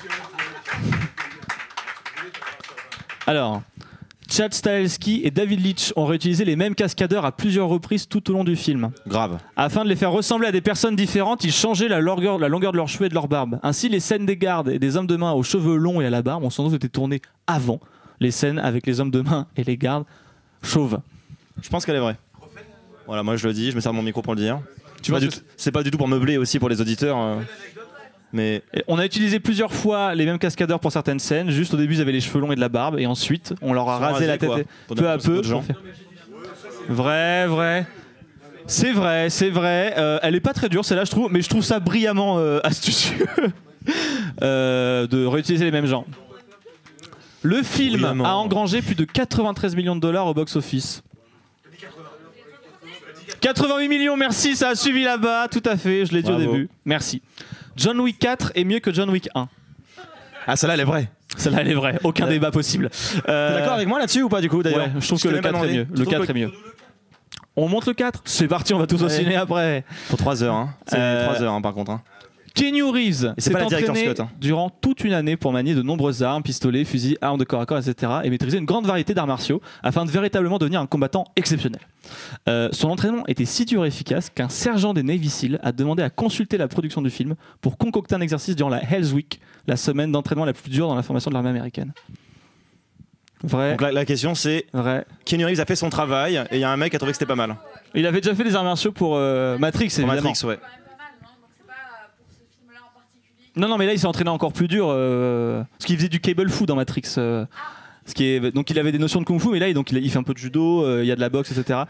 Alors, Chad Stahelski et David Leitch ont réutilisé les mêmes cascadeurs à plusieurs reprises tout au long du film. Grave. Afin de les faire ressembler à des personnes différentes, ils changeaient la longueur, la longueur de leurs cheveux et de leur barbe. Ainsi, les scènes des gardes et des hommes de main aux cheveux longs et à la barbe ont sans doute été tournées avant les scènes avec les hommes de main et les gardes chauves. Je pense qu'elle est vraie. Voilà, moi je le dis, je me sers de mon micro pour le dire. Tu tout- C'est pas du tout pour meubler aussi pour les auditeurs. euh. Mais On a utilisé plusieurs fois les mêmes cascadeurs pour certaines scènes. Juste au début, ils avaient les cheveux longs et de la barbe, et ensuite, on leur a rasé la tête peu à peu. gens. Vrai, vrai. C'est vrai, c'est vrai. Euh, elle est pas très dure, celle-là, je trouve, mais je trouve ça brillamment euh, astucieux euh, de réutiliser les mêmes gens. Le film Brillamment. a engrangé plus de 93 millions de dollars au box-office. 88 millions, merci, ça a suivi là-bas, tout à fait, je l'ai dit au début. Merci. John Wick 4 est mieux que John Wick 1. ah, celle-là elle est vraie. Celle-là, elle est vraie, aucun débat possible. Euh, T'es d'accord avec moi là-dessus ou pas du coup d'ailleurs Ouais, je trouve Je que le même 4 est mieux. Le trouves 4 est mieux. On monte le 4 C'est parti, on va tous au ciné après. Pour 3 heures, hein. C'est Euh, 3 heures hein, par contre. hein. Kenny Reeves s'est entraîné Scott, hein. durant toute une année pour manier de nombreuses armes, pistolets, fusils, armes de corps à corps, etc. et maîtriser une grande variété d'arts martiaux afin de véritablement devenir un combattant exceptionnel. Euh, son entraînement était si dur et efficace qu'un sergent des Navy SEAL a demandé à consulter la production du film pour concocter un exercice durant la Hell's Week, la semaine d'entraînement la plus dure dans la formation de l'armée américaine. Vrai, Donc la, la question c'est vrai. Kenny Reeves a fait son travail et il y a un mec qui a trouvé que c'était pas mal. Il avait déjà fait des arts martiaux pour euh, Matrix, Pour évidemment. Matrix, ouais. Non, non, mais là, il s'est entraîné encore plus dur. euh, parce qu'il faisait du cable fou dans Matrix. euh, ce qui est, donc, il avait des notions de kung fu, mais là, il- donc, il, il fait un peu de judo, euh, il y a de la boxe, etc.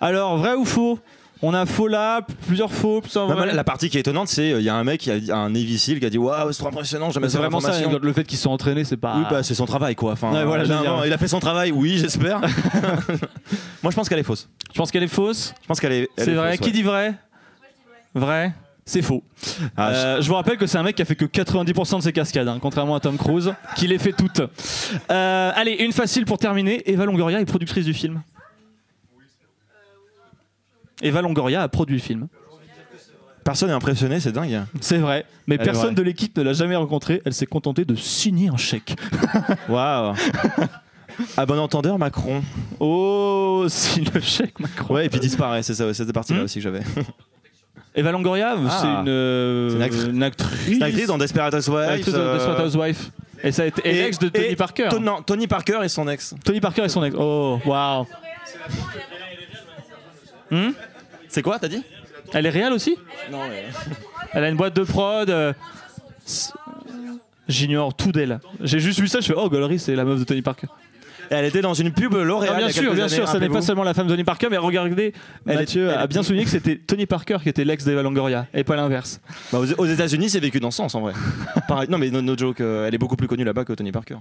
Alors, vrai ou faux? On a faux là, plusieurs faux, Non, mais la partie qui est étonnante, c'est il y a un mec, qui a dit- un Navy Seal qui a dit Waouh, c'est trop impressionnant, jamais Mais c'est vraiment ça, le fait qu'ils sont entraînés, c'est pas. Oui, bah, c'est son travail quoi. Enfin, Ouais, voilà, euh, je veux non, dire. non, il a fait son travail, oui, j'espère. Moi, je pense qu'elle est fausse. Je pense qu'elle est fausse. Je pense qu'elle est. elle C'est est vrai. fausse, Qui ouais. dit vrai Vrai? C'est faux. Ah, Euh, je vous rappelle que c'est un mec qui a fait que 90% de ses cascades, hein, contrairement à Tom Cruise, qui les fait toutes. Euh, allez, une facile pour terminer. Eva Longoria est productrice du film. Eva Longoria a produit le film. Personne n'est impressionné, c'est dingue. C'est vrai, mais Elle personne de l'équipe ne l'a jamais rencontré. Elle s'est contentée de signer un chèque. Waouh. À bon entendeur, Macron. Oh, si le chèque Macron. Ouais, et puis disparaît, c'est ça, ouais, cette partie-là Hmm aussi que j'avais. Eva Longoria, Ah. c'est une, euh, C'est une actrice. une dans Desperate Housewives. Actrice de euh, Desperate Housewives. Et ça a été et l'ex de Tony et Parker. Ton- non, Tony Parker et son ex. Tony Parker et son ex. Oh, waouh. Hmm C'est quoi, t'as dit? Elle est réelle aussi? Non, mais. Elle a une boîte de prod. euh, c'est- J'ignore tout d'elle. J'ai juste vu ça, je fais oh Gollery, c'est la meuf de Tony Parker. Elle était dans une pub L'Oréal. Bien sûr, bien années, sûr, ça n'est pas seulement la femme de Tony Parker, mais regardez, Elle est- Mathieu elle a bien souligné que c'était Tony Parker qui était l'ex d'Eva Longoria et pas l'inverse. Bah, aux États-Unis, c'est vécu dans ce sens en vrai. Pareil- non, mais no, no joke, euh, elle est beaucoup plus connue là-bas que Tony Parker.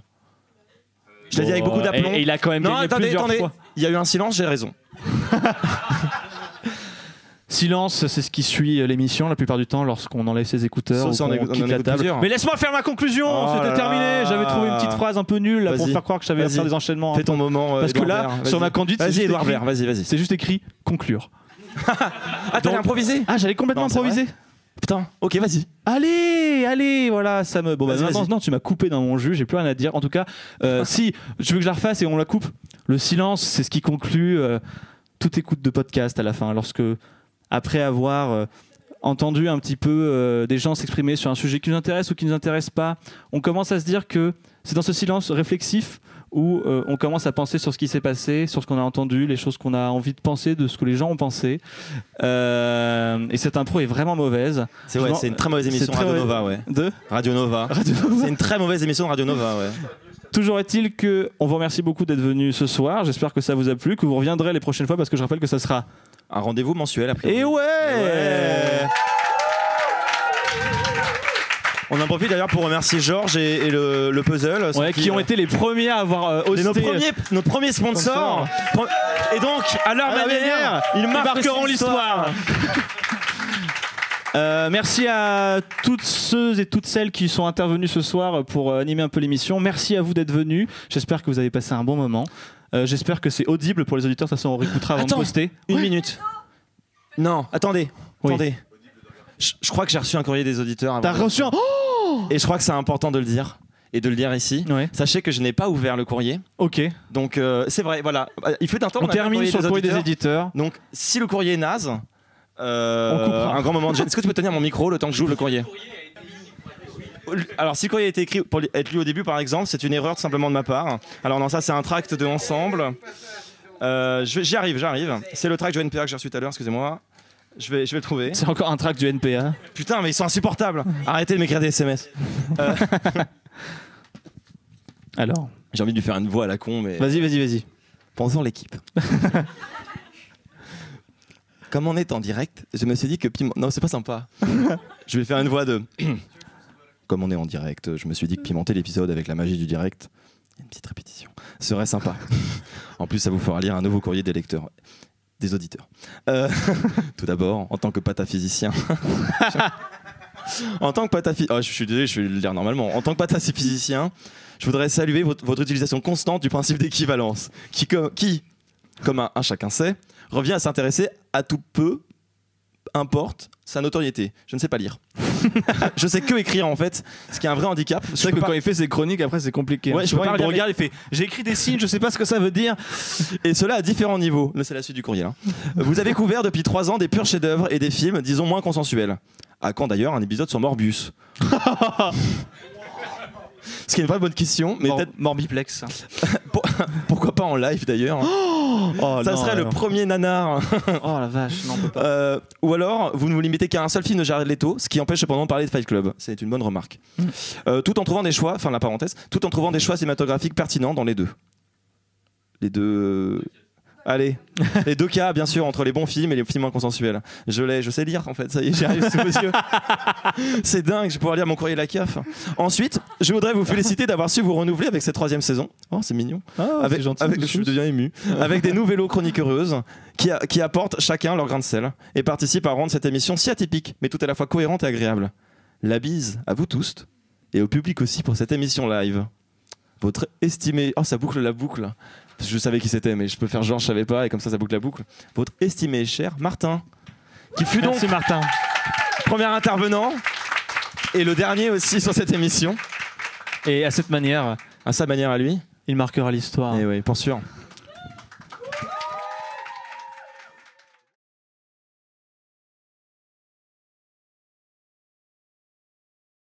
Je l'ai dit avec beaucoup d'aplomb. et- et il a quand même Non, attendez, plusieurs attendez. fois. Il y a eu un silence, j'ai raison. Silence, c'est ce qui suit l'émission la plupart du temps lorsqu'on enlève ses écouteurs Sauf ou qu'on quitte la table. plusieurs. Mais laisse-moi faire ma conclusion, Oh c'était là terminé. là. J'avais trouvé une petite phrase un peu nulle là, pour faire croire que je savais faire des enchaînements. Fais ton peu. moment. euh, Parce que Edouard là, Baird, sur ma conduite, c'est Vas-y, juste Edouard écrit- Baird, vas-y, vas-y. C'est juste écrit conclure. Ah, t'allais improviser Ah, j'allais complètement Non, improviser. Putain, ok, vas-y. Allez, allez, voilà, ça me. Bon, bah Vas-y, maintenant, vas-y. non, tu m'as coupé dans mon jus, j'ai plus rien à dire. En tout cas, euh, si je veux que je la refasse et on la coupe, le silence, c'est ce qui conclut euh, toute écoute de podcast à la fin. Lorsque, après avoir euh, entendu un petit peu euh, des gens s'exprimer sur un sujet qui nous intéresse ou qui nous intéresse pas, on commence à se dire que c'est dans ce silence réflexif où euh, on commence à penser sur ce qui s'est passé, sur ce qu'on a entendu, les choses qu'on a envie de penser, de ce que les gens ont pensé. Euh, et cette impro est vraiment mauvaise. C'est ouais, une très mauvaise émission très Radio Nova, ouais. De Radio Nova. C'est une très mauvaise émission de Radio Nova, ouais. Toujours est-il que on vous remercie beaucoup d'être venu ce soir. J'espère que ça vous a plu, que vous reviendrez les prochaines fois parce que je rappelle que ça sera. Un rendez-vous mensuel après. Et ouais, On en profite d'ailleurs pour remercier Georges et, et le, le puzzle. Ouais, qui ont été les premiers à avoir euh, hosté. nos premiers, nos premiers sponsors. Et donc, à leur la manière, ils marqueront l'histoire. Euh, merci à toutes ceux et toutes celles qui sont intervenus ce soir pour euh, animer un peu l'émission. Merci à vous d'être venus. J'espère que vous avez passé un bon moment. Euh, J'espère que c'est audible pour les auditeurs. De toute façon, on réécoutera avant Attends, de poster. Une minute. Non, attendez. Oui. Attendez. Je, je crois que j'ai reçu un courrier des auditeurs. avant. T'as reçu un. Oh Et je crois que c'est important de le dire. Et de le dire ici. Ouais. Sachez que je n'ai pas ouvert le courrier. Ok. Donc euh, c'est vrai, voilà. Il fait un temps On termine sur le courrier des auditeurs. éditeurs. Donc si le courrier est naze, euh, On coupera. un grand moment de gêne. Est-ce que tu peux tenir mon micro le temps que j'ouvre le courrier? Alors, si le courrier a été écrit pour être lu au début, par exemple, c'est une erreur tout simplement de ma part. Alors, non, ça, c'est un tract de ensemble. Euh, J'y arrive, j'arrive. C'est le tract de NPA que j'ai reçu tout à l'heure, excusez-moi. Je vais, je vais le trouver. C'est encore un track du NPA. Putain, mais ils sont insupportables. Arrêtez de m'écrire des SMS. Euh, Alors, j'ai envie de lui faire une voix à la con, mais. vas-y, vas-y, vas-y. Pensons l'équipe. Comme on est en direct, je me suis dit que. Non, c'est pas sympa. je vais faire une voix de... Comme on est en direct, je me suis dit que pimenter l'épisode avec la magie du direct, une petite répétition, serait sympa. en plus, ça vous fera lire un nouveau courrier des lecteurs, des auditeurs. Euh, Tout d'abord, en tant que pataphysicien... en tant que pataphysicien... je suis désolé, je vais le lire normalement. En tant que pataphysicien, je voudrais saluer votre, votre utilisation constante du principe d'équivalence, qui, comme, qui, comme un, un chacun sait, revient à s'intéresser à tout peu importe sa notoriété. Je ne sais pas lire. je sais que écrire en fait, ce qui est un vrai handicap. C'est vrai que quand il fait ses chroniques, après c'est compliqué. Ouais, hein. je peux Souvent, pas il me regarde, il fait J'ai écrit des signes, je sais pas ce que ça veut dire. Et cela à différents niveaux. Là, c'est la suite du courrier. hein. Vous avez couvert depuis trois ans des purs chefs-d'œuvre et des films, disons, moins consensuels. À quand d'ailleurs un épisode sur Morbius? Ce qui est une vraie bonne question, mais Mor- peut-être Morbiplex. pour- pourquoi pas en live d'ailleurs. Oh, Ça non, serait le premier nanar. Oh la vache, non, on peut pas. Euh, ou alors, vous ne vous limitez qu'à un seul film de Jared Leto, ce qui empêche cependant de parler de Fight Club. C'est une bonne remarque. Euh, tout en trouvant des choix, enfin la parenthèse, tout en trouvant des choix cinématographiques pertinents dans les deux. Les deux. Allez, les deux cas, bien sûr, entre les bons films et les films inconsensuels. Je l'ai, je sais lire en fait, ça y est, j'y arrive sous vos yeux. C'est dingue, je vais pouvoir lire mon courrier la CAF. Ensuite, je voudrais vous féliciter d'avoir su vous renouveler avec cette troisième saison. Oh, c'est mignon. Ah, avec, gentil, avec- je deviens ému. avec des nouveaux chroniqueuses qui, a- qui apportent chacun leur grain de sel et participent à rendre cette émission si atypique, mais tout à la fois cohérente et agréable. La bise à vous tous et au public aussi pour cette émission live. Votre estimé. Oh, ça boucle la boucle. Parce que Je savais qui c'était, mais je peux faire genre je savais pas, et comme ça, ça boucle la boucle. Votre estimé et cher Martin, qui fut donc Merci Martin. premier intervenant et le dernier aussi sur cette émission. Et à cette manière, À sa manière à lui. il marquera l'histoire. Et oui, pour sûr.